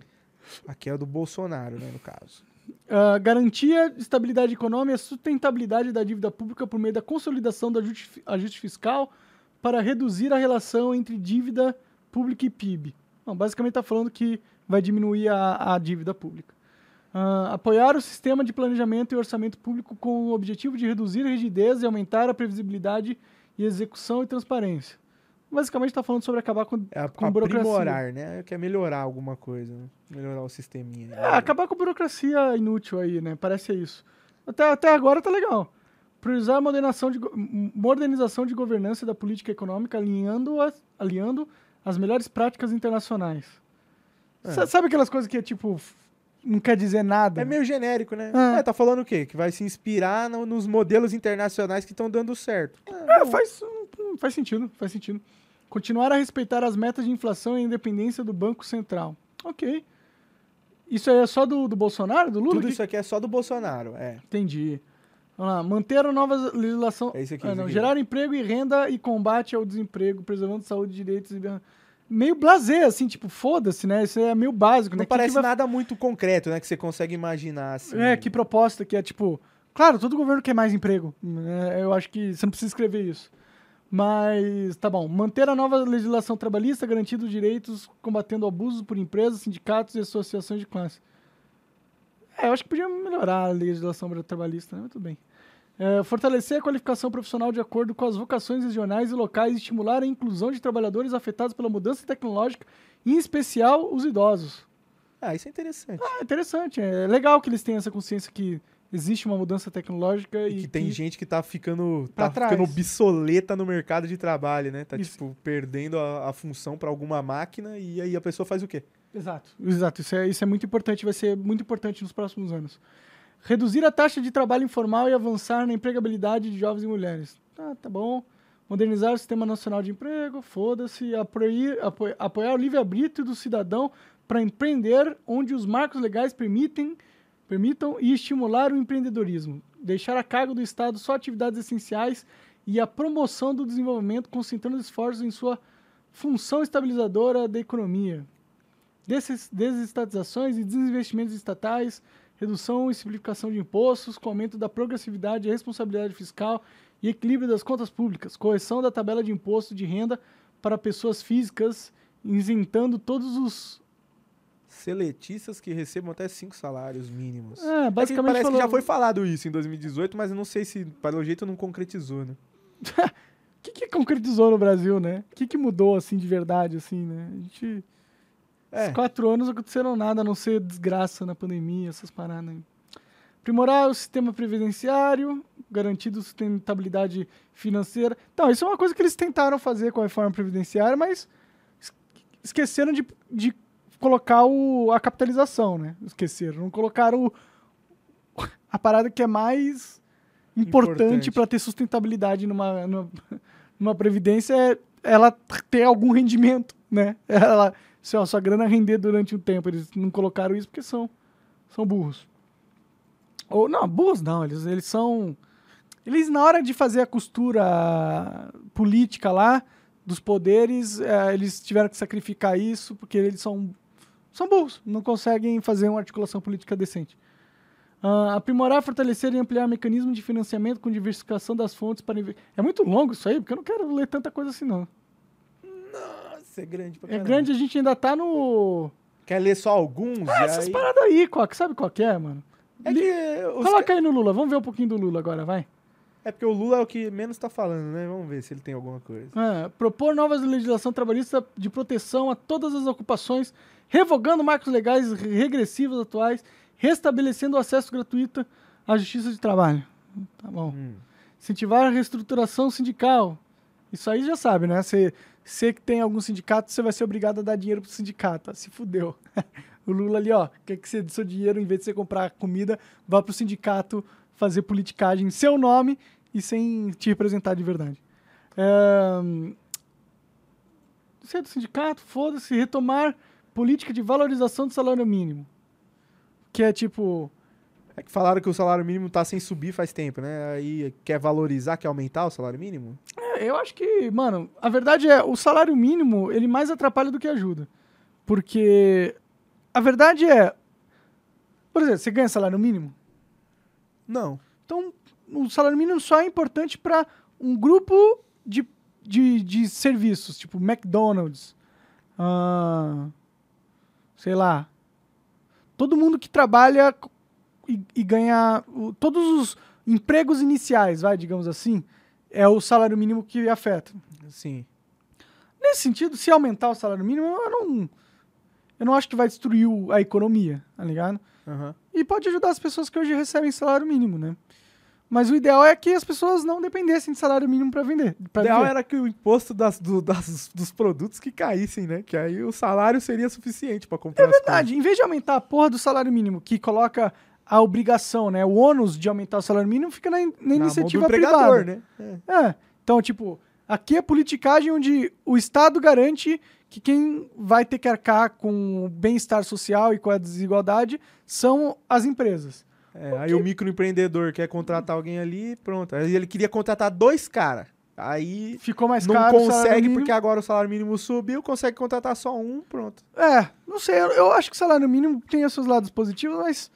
Speaker 2: Aqui é o do Bolsonaro, né, no caso.
Speaker 1: Ah, garantia de estabilidade econômica e sustentabilidade da dívida pública por meio da consolidação do ajuste, ajuste fiscal para reduzir a relação entre dívida pública e PIB. Bom, basicamente está falando que vai diminuir a, a dívida pública. Ah, apoiar o sistema de planejamento e orçamento público com o objetivo de reduzir a rigidez e aumentar a previsibilidade e execução e transparência. Basicamente está falando sobre acabar com,
Speaker 2: É a-
Speaker 1: com burocracia.
Speaker 2: aprimorar, né? Quer melhorar alguma coisa, né? Melhorar o sisteminha.
Speaker 1: É, acabar com a burocracia inútil aí, né? Parece isso. Até, até agora tá legal. Priorizar a modernização de, modernização de governança da política econômica, alinhando as, alinhando as melhores práticas internacionais. Sa- Sabe aquelas coisas que é tipo, não quer dizer nada?
Speaker 2: É meio genérico, né?
Speaker 1: É.
Speaker 2: É, tá falando o quê? Que vai se inspirar no- nos modelos internacionais que estão dando certo.
Speaker 1: É, faz, hum, faz sentido, faz sentido. Continuar a respeitar as metas de inflação e independência do Banco Central. Ok. Isso aí é só do, do Bolsonaro, do Lula?
Speaker 2: Tudo
Speaker 1: Que-
Speaker 2: isso aqui é só do Bolsonaro, é.
Speaker 1: Entendi. Vamos lá. Manter a nova legislação.
Speaker 2: É isso aqui,
Speaker 1: Ah, não. Gerar emprego e renda e combate ao desemprego, preservando saúde, direitos e. Meio blasé, assim, tipo, foda-se, né? Isso é meio básico,
Speaker 2: Não
Speaker 1: né?
Speaker 2: Parece
Speaker 1: vai-
Speaker 2: nada muito concreto, né? Que você consegue imaginar, assim.
Speaker 1: É, que proposta que é tipo. Claro, todo governo quer mais emprego. né? Eu acho que você não precisa escrever isso. Mas, tá bom. Manter a nova legislação trabalhista, garantindo os direitos, combatendo abusos por empresas, sindicatos e associações de classe. É, eu acho que podia melhorar a legislação trabalhista, né? Mas tudo bem. É, fortalecer a qualificação profissional de acordo com as vocações regionais e locais e estimular a inclusão de trabalhadores afetados pela mudança tecnológica, em especial os idosos.
Speaker 2: Ah, isso é interessante.
Speaker 1: É interessante, é legal que eles tenham essa consciência que existe uma mudança tecnológica e,
Speaker 2: E que tem gente que tá ficando, tá
Speaker 1: trás.
Speaker 2: ficando obsoleta no mercado de trabalho, né? Tá,
Speaker 1: Isso.
Speaker 2: tipo, perdendo a, a função pra alguma máquina e aí a pessoa faz o quê?
Speaker 1: Exato, exato. Isso é, isso é muito importante, vai ser muito importante nos próximos anos. Reduzir a taxa de trabalho informal e avançar na empregabilidade de jovens e mulheres. Tá, tá bom. Modernizar o Sistema Nacional de Emprego, foda-se. Apoiar, apo- apoiar o livre-arbítrio do cidadão para empreender onde os marcos legais permitem, permitam e estimular o empreendedorismo. Deixar a cargo do Estado só atividades essenciais e a promoção do desenvolvimento, concentrando esforços em sua função estabilizadora da economia. Desestatizações e desinvestimentos estatais, redução e simplificação de impostos, com aumento da progressividade e responsabilidade fiscal e equilíbrio das contas públicas, correção da tabela de imposto de renda para pessoas físicas, isentando todos os.
Speaker 2: Seletistas que recebam até cinco salários mínimos.
Speaker 1: É,
Speaker 2: É que
Speaker 1: basicamente
Speaker 2: parece
Speaker 1: falou-
Speaker 2: que já foi falado isso em 2018, mas eu não sei se, pelo jeito, não concretizou, né?
Speaker 1: O *laughs* que, que concretizou no Brasil, né? O que, que mudou, assim, de verdade, assim, né? A gente...
Speaker 2: É.
Speaker 1: Esses quatro anos não aconteceram nada, a não ser desgraça na pandemia, essas paradas aí. Aprimorar o sistema previdenciário, garantindo sustentabilidade financeira. Então, isso é uma coisa que eles tentaram fazer com a reforma previdenciária, mas es- esqueceram de, de colocar o, a capitalização, né? Esqueceram. Não colocaram o- a parada que é mais importante
Speaker 2: Importante.
Speaker 1: para ter sustentabilidade numa, numa, numa previdência é ela ter algum rendimento, né? *laughs* Ela, se a sua grana render durante um tempo. Eles não colocaram isso porque são São burros. Ou, não, burros não, eles, eles são... Eles, na hora de fazer a costura política lá, dos poderes, eh, eles tiveram que sacrificar isso, porque eles são, são burros, não conseguem fazer uma articulação política decente. Ah, aprimorar, fortalecer e ampliar mecanismo de financiamento com diversificação das fontes para... É muito longo isso aí, porque eu não quero ler tanta coisa assim, não.
Speaker 2: É grande pra
Speaker 1: É
Speaker 2: caramba.
Speaker 1: grande, a gente ainda tá no...
Speaker 2: Quer ler só alguns?
Speaker 1: Ah, essas
Speaker 2: aí...
Speaker 1: paradas aí, Coca, sabe qual que é, mano?
Speaker 2: É que os
Speaker 1: Coloca
Speaker 2: ca-
Speaker 1: aí no Lula, vamos ver um pouquinho do Lula agora, vai.
Speaker 2: É porque o Lula é o que menos tá falando, né? Vamos ver se ele tem alguma coisa.
Speaker 1: É, propor novas legislação trabalhista de proteção a todas as ocupações, revogando marcos legais regressivos atuais, restabelecendo o acesso gratuito à justiça de trabalho. Tá bom.
Speaker 2: Hum.
Speaker 1: Incentivar a reestruturação sindical. Isso aí já sabe, né? Você, você que tem algum sindicato, você vai ser obrigado a dar dinheiro pro sindicato. Ah, Se fudeu. *laughs* o Lula ali, ó, quer que você dê seu dinheiro, em vez de você comprar comida, vá pro sindicato fazer politicagem em seu nome e sem te representar de verdade. É... Você é do sindicato, foda-se, retomar política de valorização do salário mínimo. Que é tipo,
Speaker 2: É que falaram que o salário mínimo tá sem subir faz tempo, né? Aí quer valorizar, quer aumentar o salário mínimo?
Speaker 1: É, eu acho que, mano, a verdade é, o salário mínimo, ele mais atrapalha do que ajuda. Porque a verdade é, por exemplo, você ganha salário mínimo?
Speaker 2: Não.
Speaker 1: Então, o salário mínimo só é importante para um grupo de, de, de serviços, tipo McDonald's, ah, sei lá, todo mundo que trabalha e, e ganha o- todos os empregos iniciais, vai, digamos assim, é o salário mínimo que afeta.
Speaker 2: Sim.
Speaker 1: Nesse sentido, se aumentar o salário mínimo, eu não, eu não acho que vai destruir o- a economia, tá ligado?
Speaker 2: Aham.
Speaker 1: E pode ajudar as pessoas que hoje recebem salário mínimo, né? Mas o ideal é que as pessoas não dependessem de salário mínimo para vender.
Speaker 2: O
Speaker 1: Pra
Speaker 2: ideal
Speaker 1: viver.
Speaker 2: era que o imposto das, do- das- dos produtos que caíssem, né? Que aí o salário seria suficiente pra comprar
Speaker 1: É verdade. Em vez de aumentar a porra do salário mínimo, que coloca a obrigação, né? O ônus de aumentar o salário mínimo fica na, in- na iniciativa privada.
Speaker 2: né? É.
Speaker 1: É. Então, tipo, aqui é politicagem onde o Estado garante que quem vai ter que arcar com o bem-estar social e com a desigualdade são as empresas.
Speaker 2: É, aí o microempreendedor quer contratar alguém ali, pronto. Aí ele queria contratar dois caras. Aí
Speaker 1: Ficou mais
Speaker 2: não
Speaker 1: caro o salário
Speaker 2: consegue porque agora o salário mínimo subiu, consegue contratar só um, pronto.
Speaker 1: É, não sei, eu, eu acho que o salário mínimo tem os seus lados positivos, mas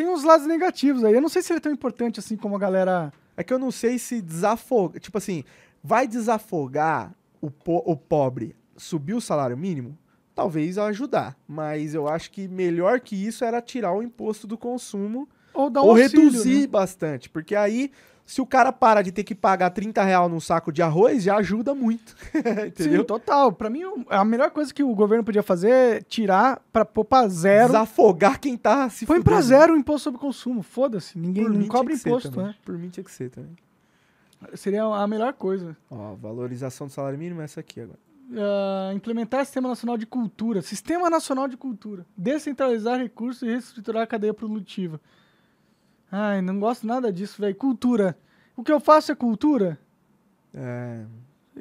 Speaker 1: tem uns lados negativos aí. Eu não sei se ele é tão importante assim como a galera.
Speaker 2: É que eu não sei se desafoga. Tipo assim, vai desafogar o, po- o pobre subir o salário mínimo? Talvez ajudar. Mas eu acho que melhor que isso era tirar o imposto do consumo
Speaker 1: Ou
Speaker 2: ou
Speaker 1: auxílio,
Speaker 2: reduzir
Speaker 1: né?
Speaker 2: bastante. Porque aí, se o cara para de ter que pagar 30 real num saco de arroz, já ajuda muito. *laughs* Entendeu?
Speaker 1: Sim, total. Pra mim, a melhor coisa que o governo podia fazer é tirar pra pôr pra zero.
Speaker 2: Desafogar quem tá se
Speaker 1: Põe pra zero o imposto sobre consumo. Foda-se. Ninguém não cobra imposto, né?
Speaker 2: Por mim tinha que ser também.
Speaker 1: Seria a melhor coisa.
Speaker 2: Ó, valorização do salário mínimo é essa aqui agora.
Speaker 1: Ah, implementar Sistema Nacional de Cultura. Sistema Nacional de Cultura. Descentralizar recursos e reestruturar a cadeia produtiva. Ai, não gosto nada disso, velho. Cultura. O que eu faço é cultura?
Speaker 2: É,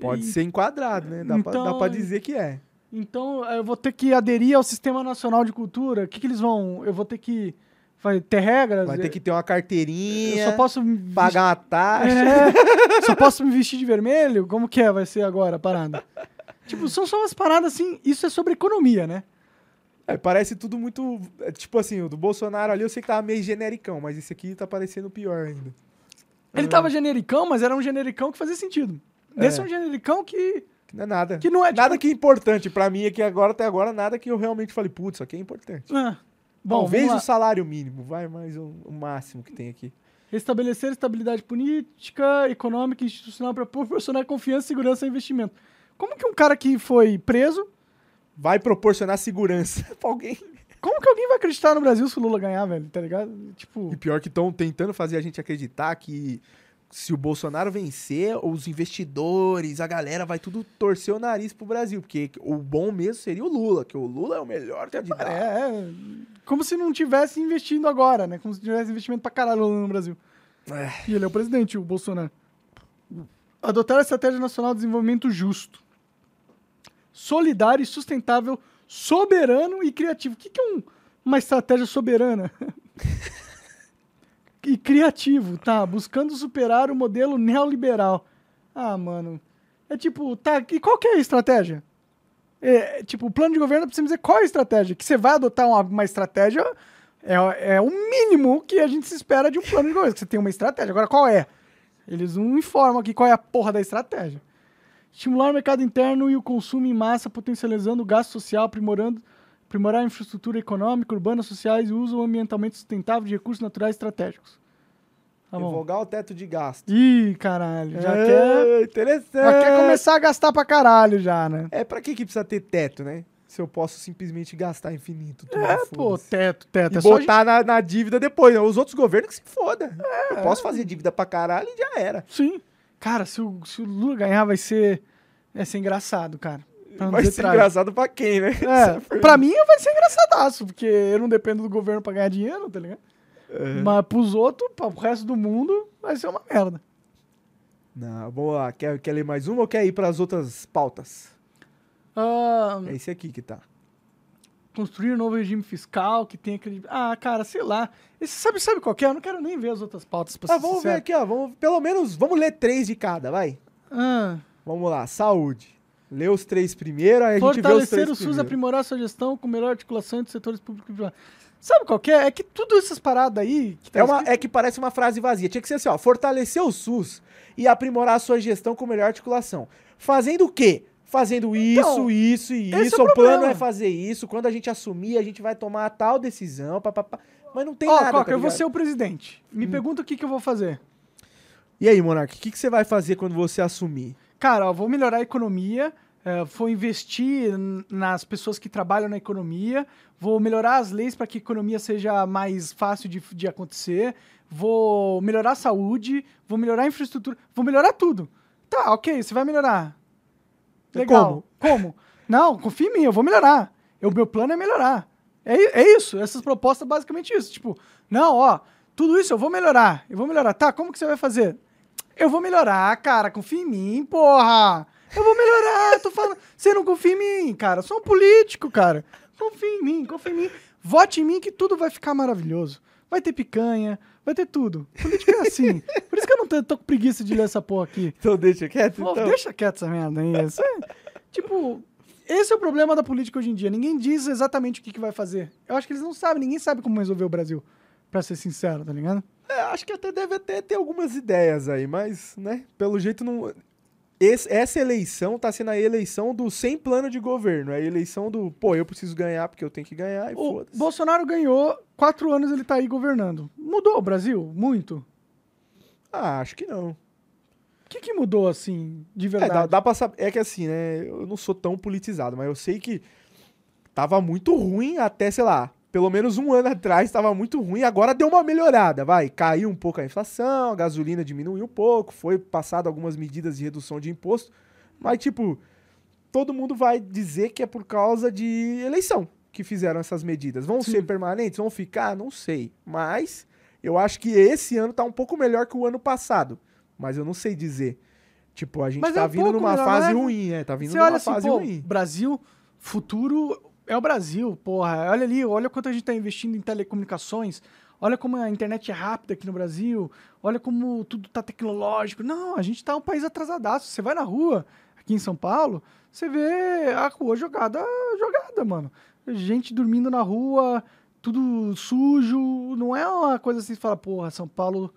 Speaker 2: pode
Speaker 1: E-
Speaker 2: ser enquadrado, né? Dá, pra, dá
Speaker 1: Então-
Speaker 2: pra dizer que é.
Speaker 1: Então, eu vou ter que aderir ao Sistema Nacional de Cultura. O que, que eles vão. Eu vou ter que. Vai ter regras?
Speaker 2: Vai ter que ter uma carteirinha,
Speaker 1: Eu só posso
Speaker 2: pagar uma taxa.
Speaker 1: É, *laughs* só posso me vestir de vermelho? Como que é? Vai ser agora a parada? tipo, são só umas paradas assim. Isso é sobre economia, né?
Speaker 2: É, parece tudo muito. é, Tipo assim, o do Bolsonaro ali eu sei que tava meio genericão, mas esse aqui tá parecendo pior ainda.
Speaker 1: Ele tava genericão, mas era um genericão que fazia sentido. Esse é
Speaker 2: É.
Speaker 1: um genericão que,
Speaker 2: Que não é nada.
Speaker 1: que não é tipo,
Speaker 2: Nada que é importante pra mim é que agora, até agora, nada que eu realmente falei, putz, isso aqui é importante.
Speaker 1: Ah, bom,
Speaker 2: Talvez o
Speaker 1: lá.
Speaker 2: salário mínimo, vai mais um- o máximo que tem aqui.
Speaker 1: Restabelecer estabilidade política, econômica e institucional para proporcionar confiança, segurança e investimento. Como que um cara que foi preso,
Speaker 2: Vai proporcionar segurança *laughs* pra alguém.
Speaker 1: como que alguém vai acreditar no Brasil se o Lula ganhar, velho? Tá ligado? Tipo,
Speaker 2: E pior que estão tentando fazer a gente acreditar que se o Bolsonaro vencer, os investidores, a galera vai tudo torcer o nariz pro Brasil. Porque o bom mesmo seria o Lula, que o Lula é o melhor candidato.
Speaker 1: é, é como se não tivesse investindo agora, né? Como se tivesse investimento pra caralho no Brasil.
Speaker 2: É.
Speaker 1: E ele é o presidente, o Bolsonaro. Adotar a Estratégia Nacional de Desenvolvimento Justo. Solidário e sustentável, soberano e criativo. O que, que é um, uma estratégia soberana *laughs* e criativo, tá? Buscando superar o modelo neoliberal. Ah, mano. É tipo, tá, e qual que é a estratégia? É, tipo, o plano de governo precisa dizer qual é a estratégia. Que você vai adotar uma, uma estratégia é, é o mínimo que a gente se espera de um plano de governo. Que você tem uma estratégia. Agora, qual é? Eles não informam aqui qual é a porra da estratégia. Estimular o mercado interno e o consumo em massa, potencializando o gasto social, aprimorando, aprimorar a infraestrutura econômica, urbana, sociais e uso ambientalmente sustentável de recursos naturais estratégicos. Tá.
Speaker 2: Revogar o teto de gasto.
Speaker 1: Ih, caralho. Já,
Speaker 2: é,
Speaker 1: quer,
Speaker 2: interessante.
Speaker 1: já quer começar a gastar pra caralho já, né?
Speaker 2: É, pra que que precisa ter teto, né? Se eu posso simplesmente gastar infinito.
Speaker 1: É, pô, teto, teto.
Speaker 2: E
Speaker 1: É a gente-
Speaker 2: botar na, na dívida depois. né? Os outros governos que se foda.
Speaker 1: É.
Speaker 2: eu posso fazer dívida pra caralho e já era.
Speaker 1: Sim. Cara, se o, se o Lula ganhar, vai ser. Vai ser engraçado, cara.
Speaker 2: Vai ser
Speaker 1: trágico.
Speaker 2: engraçado pra quem, né?
Speaker 1: É, *laughs* pra mim vai ser engraçadaço, porque eu não dependo do governo pra ganhar dinheiro, tá ligado?
Speaker 2: É.
Speaker 1: Mas pros outros, pro resto do mundo, vai ser uma merda.
Speaker 2: Não, vamos lá. Quer, quer ler mais uma ou quer ir pras outras pautas?
Speaker 1: Ah,
Speaker 2: É esse aqui que tá.
Speaker 1: Construir um novo regime fiscal que tenha aquele. Ah, cara, sei lá. Esse sabe, sabe qual que é? Eu não quero nem ver as outras pautas pra
Speaker 2: Ah, vamos ver
Speaker 1: sincero.
Speaker 2: aqui, ó. Vamos, pelo menos, vamos ler três de cada, vai.
Speaker 1: Ah,
Speaker 2: Vamos lá. Saúde. Lê os três primeiro, aí a gente vê os
Speaker 1: fortalecer
Speaker 2: três
Speaker 1: o SUS,
Speaker 2: primeiro.
Speaker 1: aprimorar sua gestão com melhor articulação entre setores públicos e privados. Sabe qual que é? É que tudo essas paradas aí. Que tá
Speaker 2: É, uma,
Speaker 1: escrito-
Speaker 2: é que parece uma frase vazia. Tinha que ser assim, ó. Fortalecer o SUS e aprimorar a sua gestão com melhor articulação. Fazendo o quê? Fazendo isso,
Speaker 1: Então,
Speaker 2: isso e isso.
Speaker 1: é o
Speaker 2: o plano é fazer isso. Quando a gente assumir, a gente vai tomar tal decisão. Pá, pá, pá. Mas não tem
Speaker 1: Ó,
Speaker 2: nada.
Speaker 1: Coca,
Speaker 2: tá
Speaker 1: eu vou ser o presidente. Me
Speaker 2: Hum.
Speaker 1: pergunta o que, que eu vou fazer.
Speaker 2: E aí, Monark, o que, que você vai fazer quando você assumir?
Speaker 1: Cara, ó, vou melhorar a economia, eh, vou investir nas pessoas que trabalham na economia, vou melhorar as leis para que a economia seja mais fácil de, de acontecer, vou melhorar a saúde, vou melhorar a infraestrutura, vou melhorar tudo. Tá, ok, você vai melhorar. Legal. Como? Não, confia em mim, eu vou melhorar. O meu plano é melhorar. É, é isso, essas propostas basicamente isso. Tipo, não, ó, tudo isso eu vou melhorar. Eu vou melhorar. Tá, como que você vai fazer? Eu vou melhorar, cara, confia em mim, porra. Eu vou melhorar, tô falando. Você não confia em mim, cara. Eu sou um político, cara. Confia em mim, confia em mim. Vote em mim que tudo vai ficar maravilhoso. Vai ter picanha, vai ter tudo. Político é assim. Por isso que eu não tô, tô com preguiça de ler essa porra aqui.
Speaker 2: Então deixa quieto,
Speaker 1: Pô,
Speaker 2: então.
Speaker 1: deixa quieto essa merda aí. Isso é- tipo, esse é o problema da política hoje em dia. Ninguém diz exatamente o que, que vai fazer. Eu acho que eles não sabem, ninguém sabe como resolver o Brasil. Pra ser sincero, tá ligado?
Speaker 2: É, acho que até deve até ter algumas ideias aí, mas, né, pelo jeito não... Esse- essa eleição tá sendo a eleição do sem plano de governo. É a eleição do, pô, eu preciso ganhar porque eu tenho que ganhar e
Speaker 1: O
Speaker 2: foda-se.
Speaker 1: Bolsonaro ganhou, quatro anos ele tá aí governando. Mudou o Brasil? Muito.
Speaker 2: Ah, acho que não.
Speaker 1: O que, que mudou, assim, de
Speaker 2: É,
Speaker 1: verdade?
Speaker 2: dá, dá pra saber. É que assim, né? Eu não sou tão politizado, mas eu sei que tava muito ruim até, sei lá, pelo menos um ano atrás tava muito ruim. Agora deu uma melhorada, vai. Caiu um pouco a inflação, a gasolina diminuiu um pouco, foi passado algumas medidas de redução de imposto. Mas, tipo, todo mundo vai dizer que é por causa de eleição que fizeram essas medidas. Vão
Speaker 1: Sim.
Speaker 2: ser permanentes? Vão ficar? Não sei. Mas eu acho que esse ano tá um pouco melhor que o ano passado. Mas eu não sei dizer. Tipo, a gente
Speaker 1: Mas
Speaker 2: tá
Speaker 1: é um
Speaker 2: vindo numa
Speaker 1: melhor,
Speaker 2: fase
Speaker 1: né?
Speaker 2: ruim, é. Tá vindo
Speaker 1: Você
Speaker 2: numa
Speaker 1: assim,
Speaker 2: fase
Speaker 1: pô,
Speaker 2: ruim.
Speaker 1: Brasil, futuro é o Brasil, porra. Olha ali, olha quanto a gente tá investindo em telecomunicações. Olha como a internet é rápida aqui no Brasil. Olha como tudo tá tecnológico. Não, a gente tá um país atrasadaço. Você vai na rua, aqui em São Paulo, você vê a rua jogada, jogada, mano. Gente dormindo na rua, tudo sujo. Não é uma coisa assim que fala, porra, São Paulo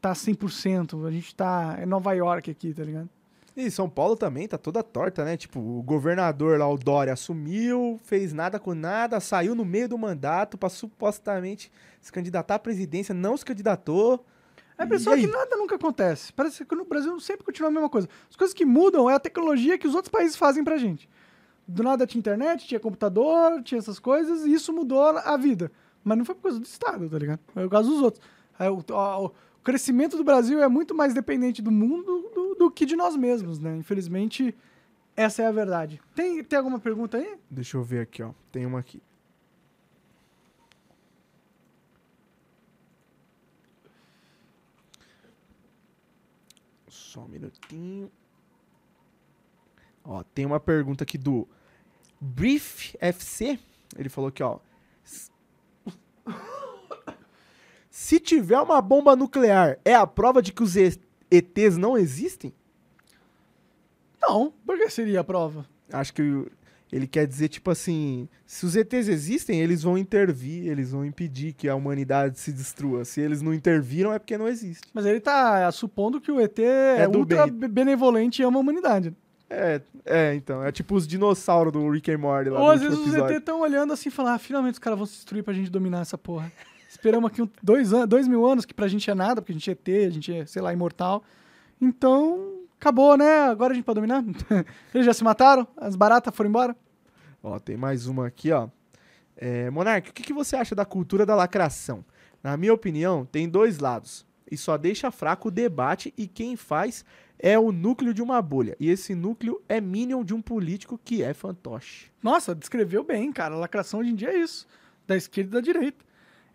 Speaker 1: tá 100%. A gente tá. É Nova York aqui, tá ligado?
Speaker 2: E São Paulo também tá toda torta, né? Tipo, o governador lá, o Dória, assumiu, fez nada com nada, saiu no meio do mandato pra supostamente se candidatar à presidência, não se candidatou.
Speaker 1: A impressão é que
Speaker 2: aí?
Speaker 1: nada nunca acontece. Parece que no Brasil sempre continua a mesma coisa. As coisas que mudam é a tecnologia que os outros países fazem pra gente. Do nada tinha internet, tinha computador, tinha essas coisas, e isso mudou a vida. Mas não foi por causa do Estado, tá ligado? Foi por causa dos outros. Aí, o- o crescimento do Brasil é muito mais dependente do mundo do, do que de nós mesmos, né? Infelizmente, essa é a verdade. Tem, tem alguma pergunta aí?
Speaker 2: Deixa eu ver aqui, ó. Tem uma aqui. Só um minutinho. Ó, tem uma pergunta aqui do Brief FC. Ele falou aqui, ó. Se tiver uma bomba nuclear, é a prova de que os ETs não existem?
Speaker 1: Não, por que seria a prova?
Speaker 2: Acho que ele quer dizer, tipo assim, se os ETs existem, eles vão intervir, eles vão impedir que a humanidade se destrua. Se eles não interviram, é porque não existe.
Speaker 1: Mas ele tá supondo que o ET é,
Speaker 2: É
Speaker 1: ultra
Speaker 2: bem.
Speaker 1: benevolente e ama a humanidade.
Speaker 2: É, é, então. É tipo os dinossauros do Rick and Morty lá
Speaker 1: Ou às vezes os
Speaker 2: episódio.
Speaker 1: ET estão olhando assim e falando, ah, finalmente os caras vão se destruir pra gente dominar essa porra. Esperamos aqui dois, an dois mil anos, que pra gente é nada, porque a gente é ET, a gente é, sei lá, imortal. Então, acabou, né? Agora a gente pode dominar. *laughs* Eles já se mataram, as baratas foram embora.
Speaker 2: Ó, tem mais uma aqui, ó. É, Monark, o que, que você acha da cultura da lacração? Na minha opinião, tem dois lados. E só deixa fraco o debate e quem faz é o núcleo de uma bolha. E esse núcleo é minion de um político que é fantoche.
Speaker 1: Nossa, descreveu bem, cara. A lacração hoje em dia é isso. Da esquerda e da direita.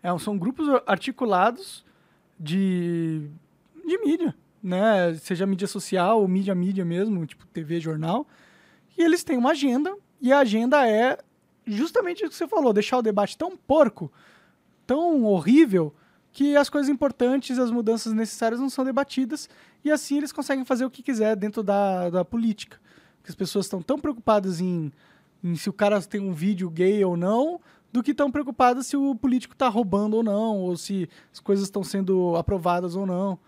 Speaker 1: É, são grupos articulados de, de mídia, né? Seja mídia social mídia mídia mesmo, tipo TV, jornal. E eles têm uma agenda, e a agenda é justamente o que você falou, deixar o debate tão porco, tão horrível, que as coisas importantes, as mudanças necessárias não são debatidas, e assim eles conseguem fazer o que quiser dentro da, da política. Porque as pessoas estão tão preocupadas em, em se o cara tem um vídeo gay ou não, do que estão preocupadas se o político está roubando ou não, ou se as coisas estão sendo aprovadas ou não.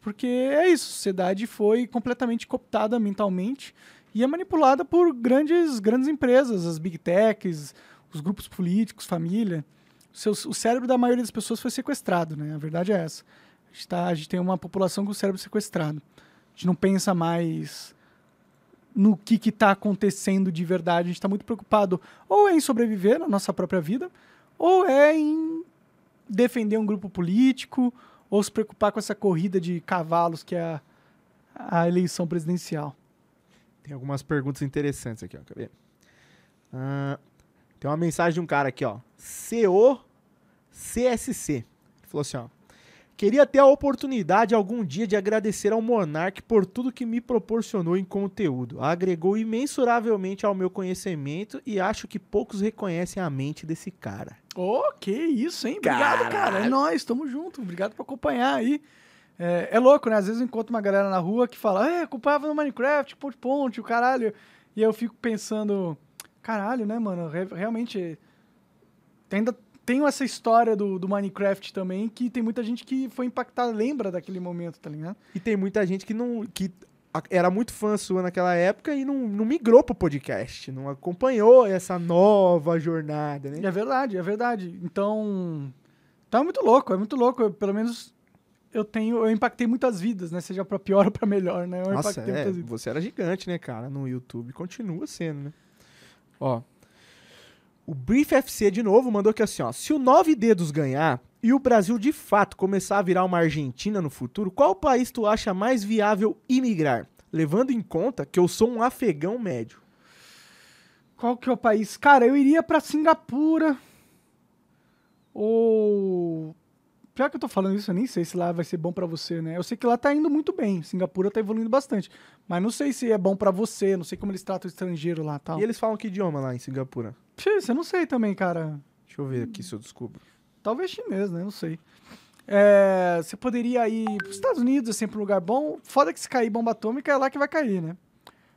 Speaker 1: Porque é isso, a sociedade foi completamente cooptada mentalmente e é manipulada por grandes, grandes empresas, as big techs, os grupos políticos, família. O, seu- o cérebro da maioria das pessoas foi sequestrado, né? A verdade é essa. A gente, tá- a gente tem uma população com o cérebro sequestrado. A gente não pensa mais no que está acontecendo de verdade. A gente está muito preocupado ou é em sobreviver na nossa própria vida, ou é em defender um grupo político, ou se preocupar com essa corrida de cavalos que é a, a eleição presidencial.
Speaker 2: Tem algumas perguntas interessantes aqui, ó. Quer ver? Ah, tem uma mensagem de um cara aqui, ó. COCSC. Ele falou assim, ó. Queria ter a oportunidade algum dia de agradecer ao Monark por tudo que me proporcionou em conteúdo. Agregou imensuravelmente ao meu conhecimento e acho que poucos reconhecem a mente desse cara.
Speaker 1: Ô, que isso, hein? Obrigado, cara. É nóis, tamo junto. Obrigado por acompanhar aí. É, é louco, né? Às vezes eu encontro uma galera na rua que fala, é, acompanhava no Minecraft, ponte ponte, o caralho. E eu fico pensando, caralho, né, mano? Re- realmente. Ainda tenho essa história do, do Minecraft também, que tem muita gente que foi impactada, lembra daquele momento, tá ligado?
Speaker 2: E tem muita gente que não que era muito fã sua naquela época e não, não migrou pro podcast, não acompanhou essa nova jornada, né?
Speaker 1: É verdade, é verdade. Então, tá muito louco, é muito louco. Eu, pelo menos eu tenho, eu impactei muitas vidas, né? Seja pra pior ou pra melhor, né? Eu
Speaker 2: Nossa,
Speaker 1: impactei
Speaker 2: é,
Speaker 1: muitas vidas.
Speaker 2: você era gigante, né, cara, no YouTube. Continua sendo, né? Ó. O Brief FC de novo mandou aqui assim, ó. Se o Nove Dedos ganhar e o Brasil de fato começar a virar uma Argentina no futuro, qual país tu acha mais viável imigrar? Levando em conta que eu sou um afegão médio.
Speaker 1: Qual que é o país? Cara, eu iria pra Singapura. Ou. Pior que eu tô falando isso, eu nem sei se lá vai ser bom pra você, né? Eu sei que lá tá indo muito bem. Singapura tá evoluindo bastante. Mas não sei se é bom pra você, não sei como eles tratam o estrangeiro lá tal.
Speaker 2: E eles falam que idioma lá em Singapura?
Speaker 1: Putz, eu não sei também, cara.
Speaker 2: Deixa eu ver aqui se eu descubro.
Speaker 1: Talvez chinês, né? Não sei. É, você poderia ir pros Estados Unidos, é sempre um lugar bom. Foda que se cair bomba atômica é lá que vai cair, né?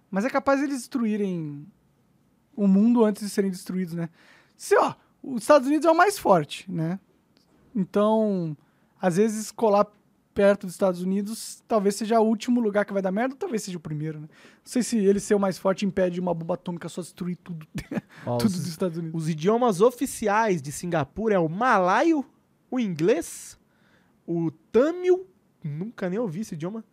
Speaker 1: Mas é capaz eles destruírem o mundo antes de serem destruídos, né? Se, ó, os Estados Unidos é o mais forte, né? Então, às vezes colar perto dos Estados Unidos talvez seja o último lugar que vai dar merda, ou talvez seja o primeiro, né? Não sei se ele ser o mais forte impede uma bomba atômica só destruir tudo, *laughs*
Speaker 2: Ó,
Speaker 1: tudo
Speaker 2: os-
Speaker 1: dos Estados Unidos.
Speaker 2: Os idiomas oficiais de Singapura é o malaio, o inglês, o tamil, nunca nem ouvi esse idioma,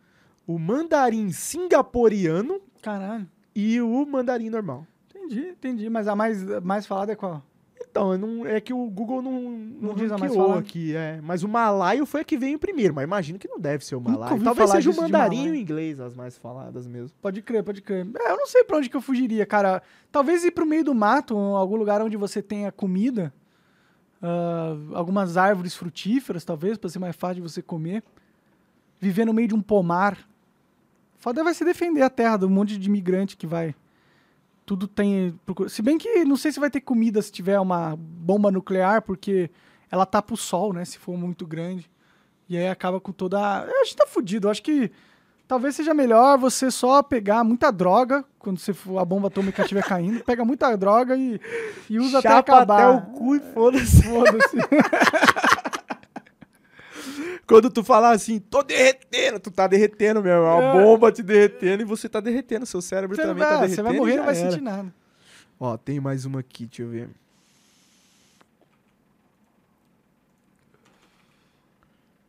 Speaker 2: o mandarim singaporiano
Speaker 1: Caralho.
Speaker 2: e o mandarim normal.
Speaker 1: Entendi, entendi. Mas a mais, mais falada é qual?
Speaker 2: Então, não- é que o Google não, não,
Speaker 1: Não
Speaker 2: ranqueou aqui, é. Mas o malaio foi a que veio primeiro, mas imagino que não deve ser o malaio. Talvez seja o mandarim e o inglês as mais faladas mesmo.
Speaker 1: Pode crer, pode crer. É, eu não sei pra onde que eu fugiria, cara. Talvez ir pro meio do mato, algum lugar onde você tenha comida. ah, algumas árvores frutíferas, talvez, pra ser mais fácil de você comer. Viver no meio de um pomar. Foda vai se defender a terra um monte de imigrante que vai. Tudo tem. Se bem que não sei se vai ter comida se tiver uma bomba nuclear, porque ela tapa o sol, né? Se for muito grande. E aí acaba com toda. A... Gente tá fudido. Eu acho que talvez seja melhor você só pegar muita droga quando você for, a bomba atômica estiver caindo. Pega muita droga e, e usa até
Speaker 2: Chapa
Speaker 1: acabar.
Speaker 2: até o cu e foda-se.
Speaker 1: Foda-se. *laughs*
Speaker 2: Quando tu falar assim, tô derretendo, tu tá derretendo mesmo. É uma bomba te derretendo e você tá derretendo. Seu cérebro
Speaker 1: Você,
Speaker 2: também tá
Speaker 1: vai,
Speaker 2: derretendo.
Speaker 1: você vai morrer e não vai
Speaker 2: era.
Speaker 1: sentir nada.
Speaker 2: Ó, tem mais uma aqui, deixa eu ver.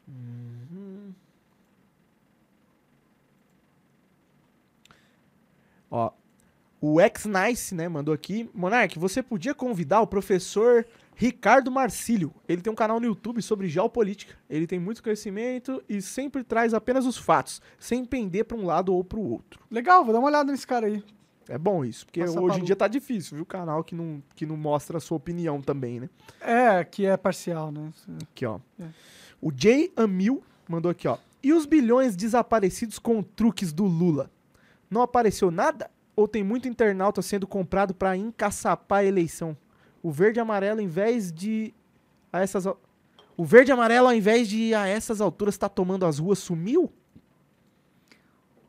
Speaker 2: Uhum. Ó, o X-Nice, né, mandou aqui. Monark, você podia convidar o professor Ricardo Marcílio. Ele tem um canal no YouTube sobre geopolítica. Ele tem muito conhecimento e sempre traz apenas os fatos, sem pender pra um lado ou pro outro.
Speaker 1: Legal, vou dar uma olhada nesse cara aí.
Speaker 2: É bom isso, porque
Speaker 1: Passa
Speaker 2: hoje em dia tá difícil, viu? Canal que não, que não mostra a sua opinião também, né?
Speaker 1: É, que é parcial, né?
Speaker 2: Aqui, ó.
Speaker 1: É.
Speaker 2: O Jay Amil mandou aqui, ó. E os bilhões desaparecidos com truques do Lula? Não apareceu nada? Ou tem muito internauta sendo comprado pra encaçapar a eleição? O verde e amarelo, em vez de. A essas. O verde e amarelo, ao invés de a essas alturas, tá tomando as ruas, sumiu?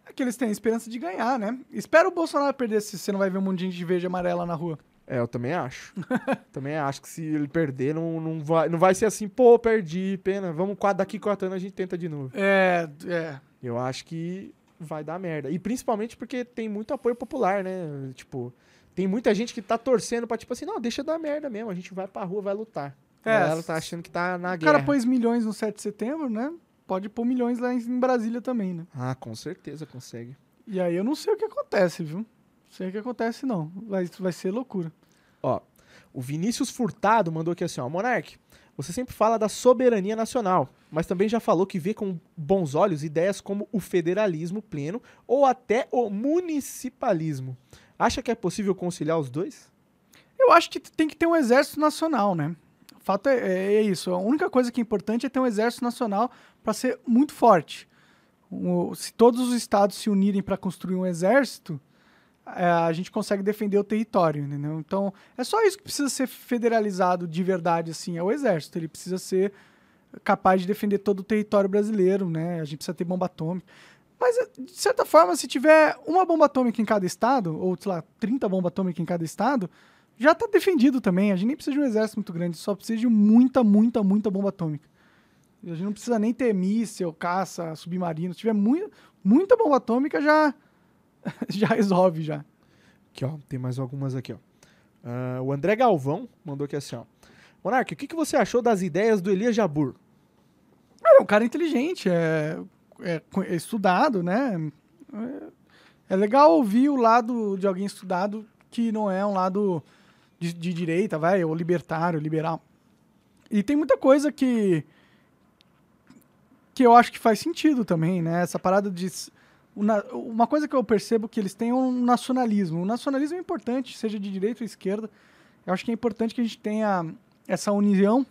Speaker 1: É que eles têm a esperança de ganhar, né? Espera o Bolsonaro perder se você não vai ver um monte de verde e amarela na rua.
Speaker 2: É, eu também acho. *laughs* também acho que se ele perder, não, não, vai, não vai ser assim, pô, perdi, pena. Vamos daqui quatro anos a gente tenta de novo.
Speaker 1: É, é.
Speaker 2: Eu acho que vai dar merda. E principalmente porque tem muito apoio popular, né? Tipo, tem muita gente que tá torcendo pra, tipo assim, não, deixa dar merda mesmo, a gente vai pra rua, vai lutar.
Speaker 1: É,
Speaker 2: ela tá achando que tá na
Speaker 1: O
Speaker 2: guerra.
Speaker 1: cara pôs milhões no 7 de setembro, né? Pode pôr milhões lá em em Brasília também, né?
Speaker 2: Ah, com certeza consegue.
Speaker 1: E aí eu não sei o que acontece, viu? Não sei o que acontece, não. Vai, vai ser loucura.
Speaker 2: Ó, o Vinícius Furtado mandou aqui assim, ó, Monark, você sempre fala da soberania nacional, mas também já falou que vê com bons olhos ideias como o federalismo pleno ou até o municipalismo. Acha que é possível conciliar os dois?
Speaker 1: Eu acho que tem que ter um exército nacional, né? O fato é, é- é isso. A única coisa que é importante é ter um exército nacional para ser muito forte. O- se todos os estados se unirem para construir um exército, é, a gente consegue defender o território, entendeu? Então, é só isso que precisa ser federalizado de verdade, assim, é o exército. Ele precisa ser capaz de defender todo o território brasileiro, né? A gente precisa ter bomba atômica. Mas, de certa forma, se tiver uma bomba atômica em cada estado, ou, sei lá, 30 bombas atômicas em cada estado, já tá defendido também. A gente nem precisa de um exército muito grande, só precisa de muita, muita, muita bomba atômica. A gente não precisa nem ter míssel, caça, submarino. Se tiver muita, muita bomba atômica, já, *laughs* já resolve, já.
Speaker 2: Aqui, ó, tem mais algumas aqui, ó. Ah, o André Galvão mandou aqui assim, ó. Monark, o que, que você achou das ideias do Elias Jabur?
Speaker 1: É um cara inteligente, é, é é estudado, né? É, é legal ouvir o lado de alguém estudado que não é um lado de, de direita, vai, ou libertário, liberal. E tem muita coisa que que eu acho que faz sentido também, né? Essa parada de uma coisa que eu percebo que eles têm é um nacionalismo. O nacionalismo é importante, seja de direita ou esquerda. Eu acho que é importante que a gente tenha essa união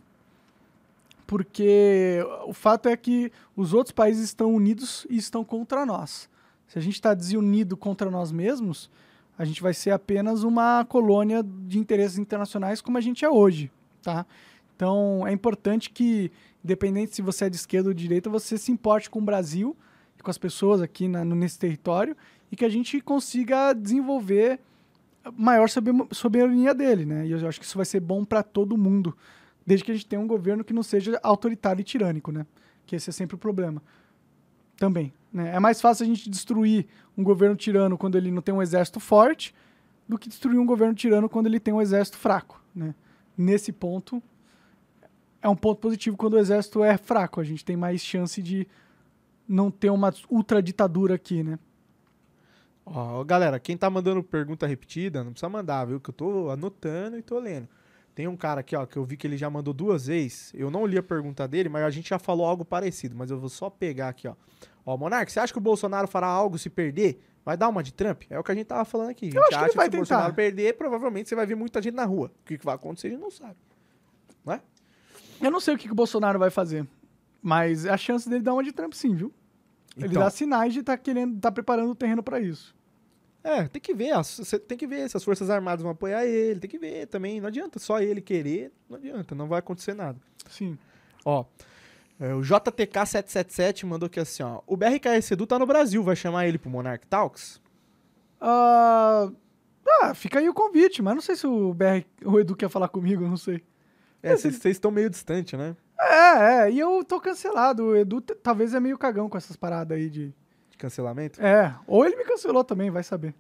Speaker 1: porque o fato é que os outros países estão unidos e estão contra nós. Se a gente está desunido contra nós mesmos, a gente vai ser apenas uma colônia de interesses internacionais como a gente é hoje, tá? Então é importante que, independente se você é de esquerda ou de direita, você se importe com o Brasil e com as pessoas aqui na- nesse território e que a gente consiga desenvolver maior sobe- soberania dele, né? E eu acho que isso vai ser bom para todo mundo desde que a gente tenha um governo que não seja autoritário e tirânico, né? Que esse é sempre o problema. Também. Né? É mais fácil a gente destruir um governo tirano quando ele não tem um exército forte do que destruir um governo tirano quando ele tem um exército fraco. Né? Nesse ponto, é um ponto positivo quando o exército é fraco. A gente tem mais chance de não ter uma ultraditadura aqui, né?
Speaker 2: Galera, quem tá mandando pergunta repetida, não precisa mandar, viu? Que eu tô anotando e tô lendo. Tem um cara aqui, ó, que eu vi que ele já mandou duas vezes. Eu não li a pergunta dele, mas a gente já falou algo parecido. Mas eu vou só pegar aqui, ó. Ó, Monark, você acha que o Bolsonaro fará algo se perder? Vai dar uma de Trump? É o que a gente tava falando aqui. A gente
Speaker 1: acho que ele
Speaker 2: acha
Speaker 1: vai
Speaker 2: se o
Speaker 1: tentar.
Speaker 2: Bolsonaro perder, provavelmente você vai ver muita gente na rua. O que, que vai acontecer, a gente não sabe. Não é?
Speaker 1: Eu não sei o que, que o Bolsonaro vai fazer, mas a chance dele dar uma de Trump sim, viu? Ele
Speaker 2: Então.
Speaker 1: dá sinais de estar querendo, tá preparando o terreno para isso.
Speaker 2: É, tem que ver. tem que ver se as Forças Armadas vão apoiar ele. Tem que ver também. Não adianta só ele querer. Não adianta, não vai acontecer nada.
Speaker 1: Sim.
Speaker 2: Ó, é, o JTK777 mandou aqui assim, ó. O BRKS Edu tá no Brasil, vai chamar ele pro Monarch Talks?
Speaker 1: Ah, ah, fica aí o convite, mas não sei se o BR, o Edu quer falar comigo, eu não sei.
Speaker 2: É, vocês vocês estão meio distante, né?
Speaker 1: É, é, e eu tô cancelado. O Edu talvez é meio cagão com essas paradas aí de.
Speaker 2: De cancelamento.
Speaker 1: É, ou ele me cancelou também, vai saber.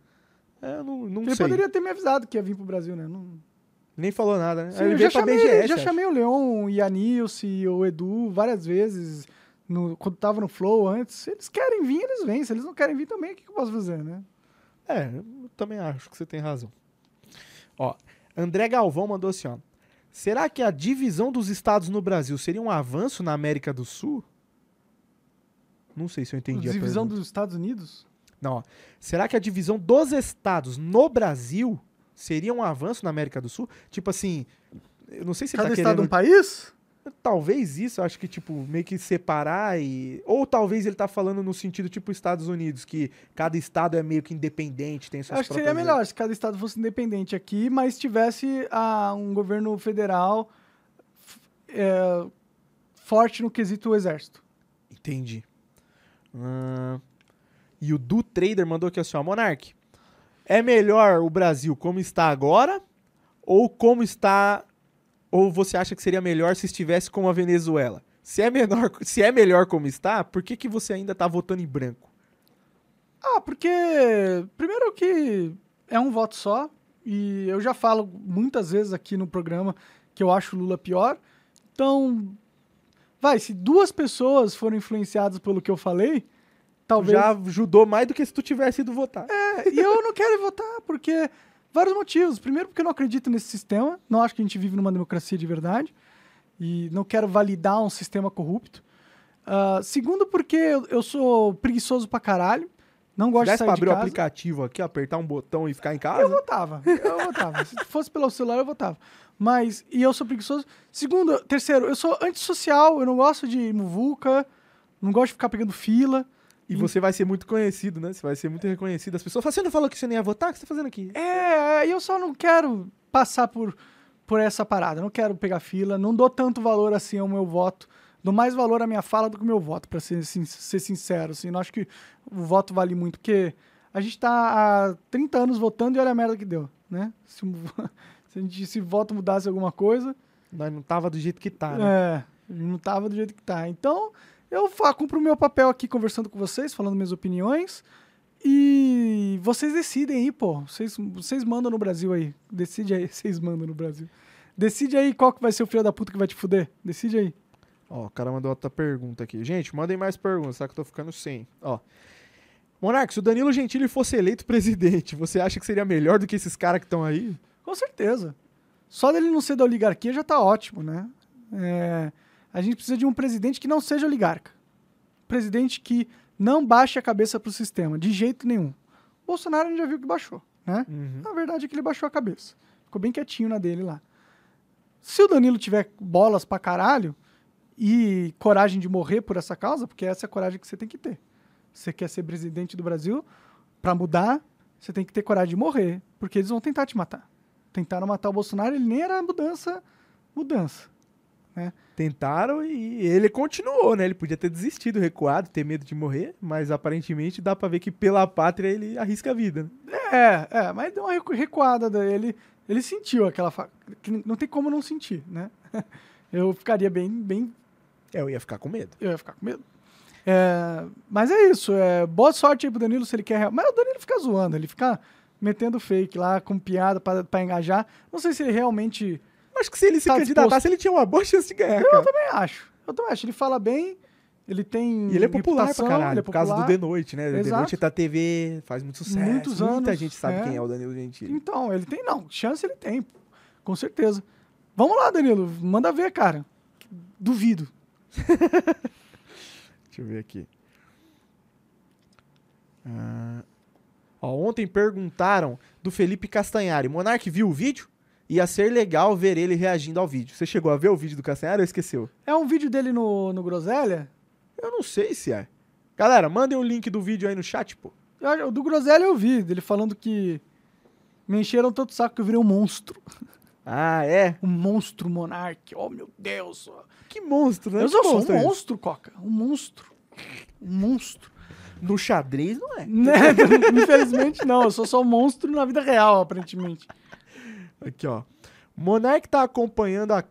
Speaker 2: É, eu não, não
Speaker 1: ele
Speaker 2: sei.
Speaker 1: poderia ter me avisado que ia vir pro Brasil, né? Não...
Speaker 2: Nem falou nada, né?
Speaker 1: Sim,
Speaker 2: ele veio
Speaker 1: já
Speaker 2: pra
Speaker 1: chamei,
Speaker 2: BGS.
Speaker 1: já
Speaker 2: acho.
Speaker 1: chamei o Leon e a Nilce, o Edu várias vezes. No, quando tava no Flow antes. Se eles querem vir, eles vêm. Se eles não querem vir também, o que, que eu posso fazer, né?
Speaker 2: É, eu também acho que você tem razão. Ó, André Galvão mandou assim, ó. Será que a divisão dos estados no Brasil seria um avanço na América do Sul? Não sei se eu entendi a
Speaker 1: Divisão dos Estados Unidos?
Speaker 2: Não, ó. Será que a divisão dos estados no Brasil seria um avanço na América do Sul? Tipo assim, eu não sei se ele
Speaker 1: Cada
Speaker 2: tá
Speaker 1: estado
Speaker 2: querendo...
Speaker 1: um país?
Speaker 2: Talvez isso, acho que, tipo, meio que separar e... Ou talvez ele tá falando no sentido, tipo, Estados Unidos, que cada estado é meio que independente, tem suas
Speaker 1: Acho que seria melhor se cada estado fosse independente aqui, mas tivesse ah, um governo federal é, forte no quesito exército.
Speaker 2: Entendi. Ahn, e o Du Trader mandou aqui assim, ó, Monark, é melhor o Brasil como está agora ou como está ou você acha que seria melhor se estivesse como a Venezuela? Se é, menor, *laughs* se é melhor como está, por que, que você ainda tá votando em branco?
Speaker 1: Ah, porque primeiro que é um voto só e eu já falo muitas vezes aqui no programa que eu acho o Lula pior. Então, vai, se duas pessoas foram influenciadas pelo que eu falei, talvez
Speaker 2: Já ajudou mais do que se tu tivesse ido votar.
Speaker 1: É, e eu não quero votar, porque. Vários motivos. Primeiro, porque eu não acredito nesse sistema. Não acho que a gente vive numa democracia de verdade. E não quero validar um sistema corrupto. Ah, segundo, porque eu, eu sou preguiçoso pra caralho. Não gosto de sair
Speaker 2: pra abrir o
Speaker 1: casa.
Speaker 2: aplicativo aqui, apertar um botão e ficar em casa,
Speaker 1: Eu votava. Eu votava. Se fosse pelo celular, eu votava. Mas, e eu sou preguiçoso. Segundo, terceiro, eu sou antissocial, eu não gosto de muvuca, não gosto de ficar pegando fila.
Speaker 2: e você vai ser muito conhecido, né? Você vai ser muito reconhecido. As pessoas falam, você não falou que você nem ia votar? O que você tá fazendo aqui?
Speaker 1: É, e eu só não quero passar por, por essa parada. Não quero pegar fila. Não dou tanto valor assim ao meu voto. Dou mais valor à minha fala do que ao meu voto, pra ser, ser sincero. Assim. Não acho que o voto vale muito, porque a gente tá há 30 anos votando e olha a merda que deu, né? *laughs* Se, o- se, a gente, se o voto mudasse alguma coisa,
Speaker 2: Nós não tava do jeito que tá, né?
Speaker 1: é, não tava do jeito que tá. Então, eu fa- cumpro o meu papel aqui conversando com vocês, falando minhas opiniões. E vocês decidem aí, pô. Vocês, vocês mandam no Brasil aí. Decide aí, *laughs* vocês mandam no Brasil. Decide aí qual que vai ser o filho da puta que vai te fuder. Decide aí.
Speaker 2: Ó, o cara mandou outra pergunta aqui. Gente, mandem mais perguntas, tá? Que eu tô ficando sem. Ó. Monark, se o Danilo Gentili fosse eleito presidente, você acha que seria melhor do que esses caras que estão aí?
Speaker 1: Com certeza. Só dele não ser da oligarquia já tá ótimo, né? É, a gente precisa de um presidente que não seja oligarca. Presidente que não baixe a cabeça pro sistema, de jeito nenhum. Bolsonaro a gente já viu que baixou, né?
Speaker 2: Uhum.
Speaker 1: Na verdade é que ele baixou a cabeça. Ficou bem quietinho na dele lá. Se o Danilo tiver bolas pra caralho e coragem de morrer por essa causa, porque essa é a coragem que você tem que ter. Você quer ser presidente do Brasil, pra mudar, você tem que ter coragem de morrer, porque eles vão tentar te matar. Tentaram matar o Bolsonaro, ele nem era mudança, mudança.
Speaker 2: Tentaram e ele continuou, né? Ele podia ter desistido, recuado, ter medo de morrer, mas aparentemente dá pra ver que pela pátria ele arrisca a vida. né?
Speaker 1: É, é, mas deu uma recu- recuada dele. Ele sentiu aquela. Fa... Não tem como não sentir, né? *laughs* Eu ficaria bem, bem
Speaker 2: eu ia ficar com medo.
Speaker 1: Eu ia ficar com medo. É, mas é isso. É, boa sorte aí pro Danilo se ele quer. real- Mas o Danilo fica zoando, ele fica metendo fake lá, com piada pra, pra engajar. Não sei se ele realmente.
Speaker 2: Acho que se ele se
Speaker 1: Tá
Speaker 2: candidatasse, ele tinha uma boa chance de ganhar,
Speaker 1: Eu também acho. Eu também acho. Ele fala bem, ele tem.
Speaker 2: E ele é popular pra caralho,
Speaker 1: ele é
Speaker 2: por causa do. The Noite, né? The
Speaker 1: Exato.
Speaker 2: Noite tá TV, faz muito sucesso.
Speaker 1: Muitos
Speaker 2: Muita
Speaker 1: anos,
Speaker 2: gente sabe
Speaker 1: é.
Speaker 2: quem é o Danilo Gentili.
Speaker 1: Então, ele tem. Não, chance ele tem, com certeza. Vamos lá, Danilo, manda ver, cara. Duvido. *laughs*
Speaker 2: Deixa eu ver aqui. Ah, ó, ontem perguntaram do Felipe Castanhari. Monark viu o vídeo? Ia ser legal ver ele reagindo ao vídeo. Você chegou a ver o vídeo do Castanhari ou esqueceu?
Speaker 1: É um vídeo dele no, no Groselha?
Speaker 2: Eu não sei se é. Galera, mandem o link do vídeo aí no chat, pô.
Speaker 1: Eu- O do Groselha eu vi, dele falando que me encheram tanto o saco que eu virei um monstro. *laughs*
Speaker 2: Ah, é?
Speaker 1: Um monstro monarque. Oh, meu Deus.
Speaker 2: Que monstro, né?
Speaker 1: Eu sou
Speaker 2: monstro
Speaker 1: um
Speaker 2: é
Speaker 1: monstro, Coca. Um monstro. Um monstro.
Speaker 2: No xadrez não é. *laughs*
Speaker 1: Né? Infelizmente não, eu sou só um monstro na vida real, aparentemente.
Speaker 2: Aqui, ó. Monark tá acompanhando a,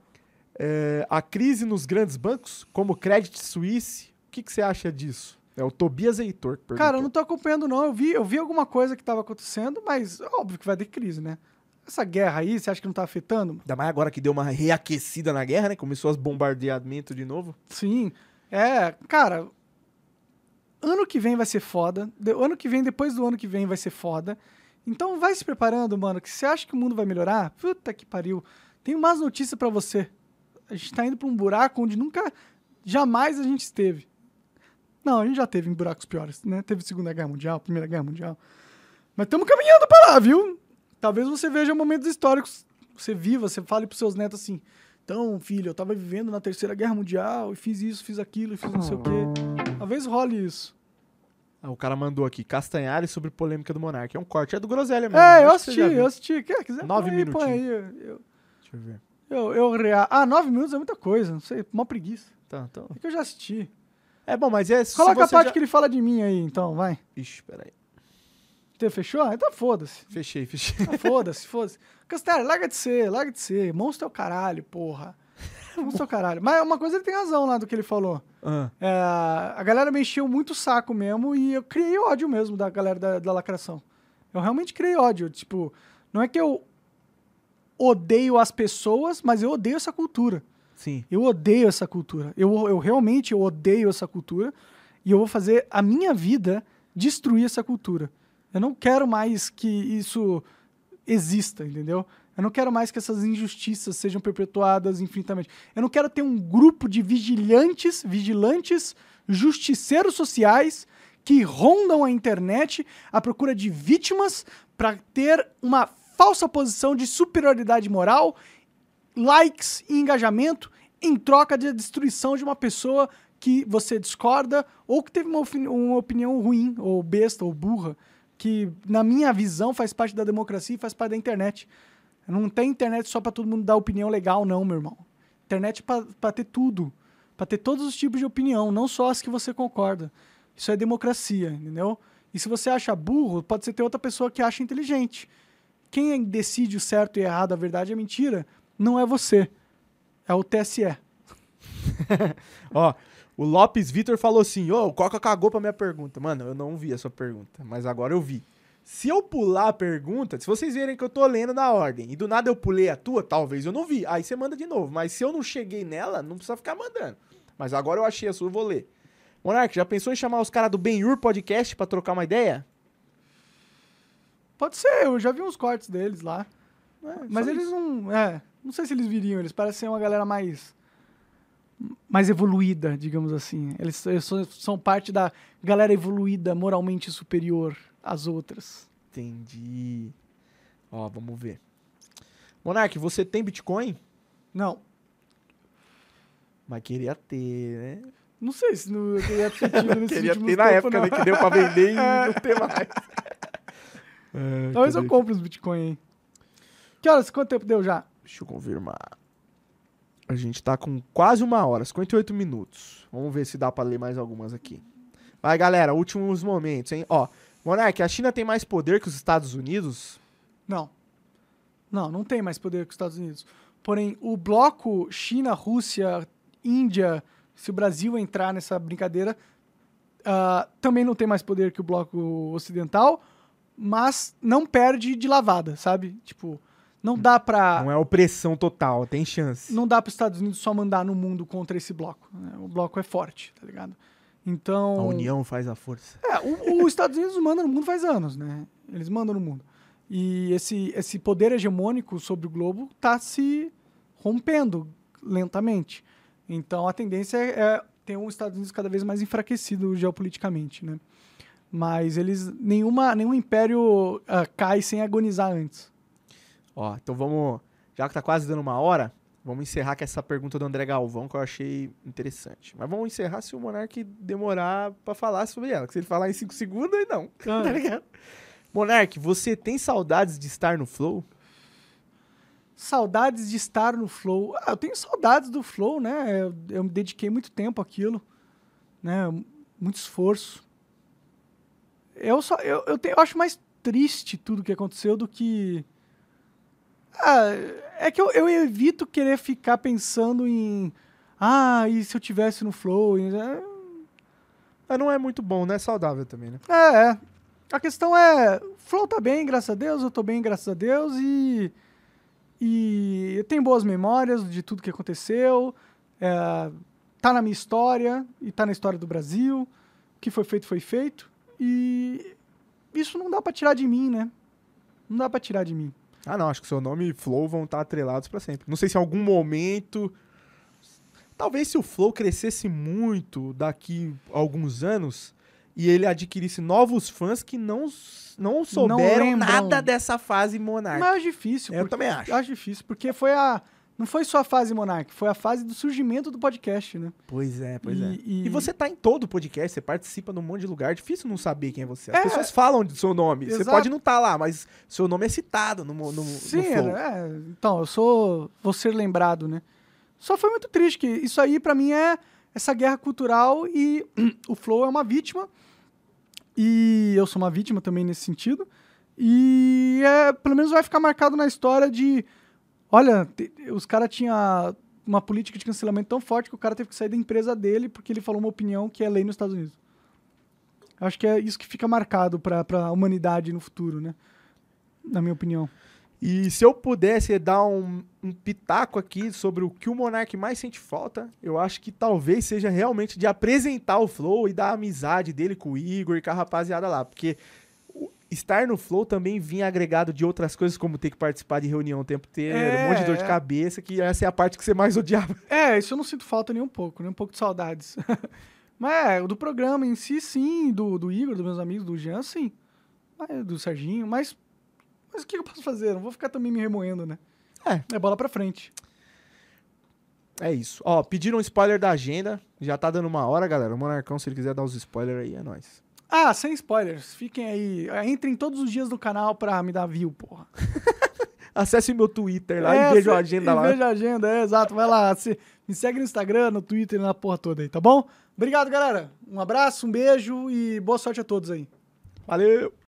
Speaker 2: é, a crise nos grandes bancos, como Credit Suisse. O que, que você acha disso? É o Tobias Heitor que perguntou.
Speaker 1: Cara, eu não tô acompanhando não, eu vi, eu vi alguma coisa que tava acontecendo, mas óbvio que vai ter crise, né? Essa guerra aí, você acha que não tá afetando?
Speaker 2: Ainda mais agora que deu uma reaquecida na guerra, né? Começou os bombardeamentos de novo.
Speaker 1: Sim. É, cara, ano que vem vai ser foda. De- ano que vem, depois do ano que vem, vai ser foda. Então vai se preparando, mano, que você acha que o mundo vai melhorar? Puta que pariu. Tem mais notícia pra você. A gente tá indo pra um buraco onde nunca, jamais a gente esteve. Não, a gente já teve em buracos piores, né? Teve Segunda Guerra Mundial, Primeira Guerra Mundial. Mas estamos caminhando pra lá, viu? Talvez você veja momentos históricos, você viva, você fale pros seus netos assim: então, filho, eu tava vivendo na Terceira Guerra Mundial e fiz isso, fiz aquilo, e fiz não sei o quê. Talvez role isso.
Speaker 2: Ah, o cara mandou aqui, Castanhari sobre polêmica do Monark. É um corte, é do Groselha mesmo.
Speaker 1: É, eu assisti, eu assisti. Quer, quiser,
Speaker 2: Nove
Speaker 1: põe aí, põe aí. Eu,
Speaker 2: Deixa eu ver.
Speaker 1: eu, eu rea- Ah, nove minutos é muita coisa, não sei, mó preguiça.
Speaker 2: Tá, então.
Speaker 1: É que eu já assisti.
Speaker 2: É bom, mas é.
Speaker 1: Coloca a parte
Speaker 2: já-
Speaker 1: que ele fala de mim aí, então, vai.
Speaker 2: Ixi, peraí.
Speaker 1: Você fechou? Ah, Então foda-se.
Speaker 2: Fechei, fechei.
Speaker 1: Ah, foda-se, foda-se. Castelo, larga de ser, larga de ser. Monstro é o caralho, porra. *laughs* Monstro é o caralho. Mas uma coisa ele tem razão lá do que ele falou.
Speaker 2: Ah,
Speaker 1: É, a galera me encheu muito o saco mesmo e eu criei ódio mesmo da galera da, da lacração. Eu realmente criei ódio. Tipo, não é que eu odeio as pessoas, mas eu odeio essa cultura.
Speaker 2: sim.
Speaker 1: Eu odeio essa cultura. Eu, eu realmente eu odeio essa cultura e eu vou fazer a minha vida destruir essa cultura. Eu não quero mais que isso exista, entendeu? Eu não quero mais que essas injustiças sejam perpetuadas infinitamente. Eu não quero ter um grupo de vigilantes, vigilantes, justiceiros sociais que rondam a internet à procura de vítimas para ter uma falsa posição de superioridade moral likes e engajamento em troca da destruição de uma pessoa que você discorda ou que teve uma, opini- uma opinião ruim, ou besta, ou burra, que, na minha visão, faz parte da democracia e faz parte da internet. Não tem internet só pra todo mundo dar opinião legal, não, meu irmão. Internet é pra ter tudo. Pra ter todos os tipos de opinião, não só as que você concorda. Isso é democracia, entendeu? E se você acha burro, pode ser ter outra pessoa que acha inteligente. Quem decide o certo e errado, a verdade e a mentira, não é você. É o TSE. *laughs*
Speaker 2: Ó, o Lopes Vitor falou assim: Ô, o Coca cagou pra minha pergunta. Mano, eu não vi a sua pergunta, mas agora eu vi. Se eu pular a pergunta, se vocês verem que eu tô lendo na ordem e do nada eu pulei a tua, talvez eu não vi. Aí você manda de novo. Mas se eu não cheguei nela, não precisa ficar mandando. Mas agora eu achei a sua, eu vou ler. Monark, já pensou em chamar os caras do Benhur Podcast pra trocar uma ideia?
Speaker 1: Pode ser, eu já vi uns cortes deles lá.
Speaker 2: É,
Speaker 1: Mas eles
Speaker 2: isso.
Speaker 1: não. É, não sei se eles viriam, eles parecem ser uma galera mais. Mais evoluída, digamos assim. Eles, eles são, parte da galera evoluída, moralmente superior às outras.
Speaker 2: Entendi. Ó, vamos ver. Monark, você tem Bitcoin?
Speaker 1: Não.
Speaker 2: Mas queria ter, né?
Speaker 1: Não sei se não, eu queria ter tido *laughs*
Speaker 2: Queria ter na época,
Speaker 1: não.
Speaker 2: né? Que deu pra vender e *laughs* não ter mais. É, *laughs*
Speaker 1: Talvez eu compre uns Bitcoin aí. Que horas? Quanto tempo deu já?
Speaker 2: Deixa eu confirmar. A gente tá com quase uma hora, 58 minutos. Vamos ver se dá pra ler mais algumas aqui. Vai, galera, últimos momentos, hein? Ó, Monark, a China tem mais poder que os Estados Unidos?
Speaker 1: Não. Não, não tem mais poder que os Estados Unidos. Porém, o bloco China, Rússia, Índia, se o Brasil entrar nessa brincadeira, ah, também não tem mais poder que o bloco ocidental, mas não perde de lavada, sabe? Tipo, não dá pra.
Speaker 2: Não é opressão total, tem chance.
Speaker 1: Não dá para os Estados Unidos só mandar no mundo contra esse bloco. né? O bloco é forte, tá ligado? Então.
Speaker 2: A união faz a força.
Speaker 1: É, os *laughs* Estados Unidos manda no mundo faz anos, né? Eles mandam no mundo. E esse, esse poder hegemônico sobre o globo está se rompendo lentamente. Então a tendência é, é ter um Estados Unidos cada vez mais enfraquecido geopoliticamente, né? Mas eles nenhuma nenhum império ah, cai sem agonizar antes.
Speaker 2: Ó, então vamos. Já que tá quase dando uma hora, Vamos encerrar com essa pergunta do André Galvão que eu achei interessante. Mas vamos encerrar se o Monark demorar pra falar sobre ela. Que se ele falar em 5 segundos, aí não.
Speaker 1: Ah. *laughs*
Speaker 2: Tá ligado? Monark, você tem saudades de estar no Flow?
Speaker 1: Saudades de estar no Flow. Ah, eu tenho saudades do Flow, né? Eu, eu me dediquei muito tempo àquilo, né? Muito esforço. Eu só eu, eu, tenho- eu acho mais triste tudo que aconteceu do que ah, é que eu, eu evito querer ficar pensando em ah, e se eu tivesse no Flow? É,
Speaker 2: Mas não é muito bom, não é saudável também, né?
Speaker 1: É, é. A questão é, Flow tá bem, graças a Deus, eu tô bem, graças a Deus, e, e eu tenho boas memórias de tudo que aconteceu, é, tá na minha história, e tá na história do Brasil, o que foi feito, foi feito, e isso não dá pra tirar de mim, né? Não dá pra tirar de mim.
Speaker 2: Ah, não, acho que seu nome e Flow vão estar atrelados pra sempre. Não sei se em algum momento. Talvez se o Flow crescesse muito daqui a alguns anos e ele adquirisse novos fãs que não, não souberam
Speaker 1: lembram.
Speaker 2: nada dessa fase Monark.
Speaker 1: Mas é difícil.
Speaker 2: Eu
Speaker 1: porque-
Speaker 2: também acho.
Speaker 1: Eu acho difícil, porque foi a... Não foi só a fase Monark, foi a fase do surgimento do podcast, né?
Speaker 2: Pois é, pois
Speaker 1: E-
Speaker 2: é.
Speaker 1: e-
Speaker 2: E você tá em todo podcast, você participa num monte de lugar, difícil não saber quem é você. As
Speaker 1: É.
Speaker 2: pessoas falam do seu nome. Você
Speaker 1: Exato.
Speaker 2: pode não estar lá, mas seu nome é citado no, no, no
Speaker 1: Sim,
Speaker 2: Flow.
Speaker 1: é, então, eu sou. Vou ser lembrado, né? Só foi muito triste que isso aí, pra mim, é essa guerra cultural e *clears throat* o Flow é uma vítima. E eu sou uma vítima também nesse sentido. E é, pelo menos vai ficar marcado na história de. Olha, os caras tinham uma política de cancelamento tão forte que o cara teve que sair da empresa dele porque ele falou uma opinião que é lei nos Estados Unidos. Acho que é isso que fica marcado pra, pra humanidade no futuro, né? Na minha opinião.
Speaker 2: E se eu pudesse dar um, um pitaco aqui sobre o que o Monark mais sente falta, eu acho que talvez seja realmente de apresentar o Flow e da amizade dele com o Igor e com a rapaziada lá. Porque estar no Flow também vinha agregado de outras coisas, como ter que participar de reunião o tempo inteiro, um monte de dor de
Speaker 1: É.
Speaker 2: cabeça, que essa é a parte que você mais odiava. *laughs*
Speaker 1: É, isso eu não sinto falta nem um pouco, nem um pouco de saudades. *laughs* Mas é, do programa em si, sim, do, do Igor, dos meus amigos, do Jean, sim. Mas, do Serginho, mas, mas o que eu posso fazer? Não vou ficar também me remoendo, né?
Speaker 2: É.
Speaker 1: É bola pra frente.
Speaker 2: É isso. Ó, pediram um spoiler da agenda. Já tá dando uma hora, galera. O Monarcão, se ele quiser dar os spoilers aí, é nóis.
Speaker 1: Ah, sem spoilers. Fiquem aí. Ah, Entrem todos os dias no canal pra me dar view, porra. *laughs*
Speaker 2: Acesse meu Twitter lá
Speaker 1: É,
Speaker 2: e veja a agenda
Speaker 1: e
Speaker 2: lá.
Speaker 1: Veja a agenda, é, exato. Vai lá. se- me segue no Instagram, no Twitter, na porra toda aí, tá bom? Obrigado, galera. Um abraço, um beijo e boa sorte a todos aí.
Speaker 2: Valeu!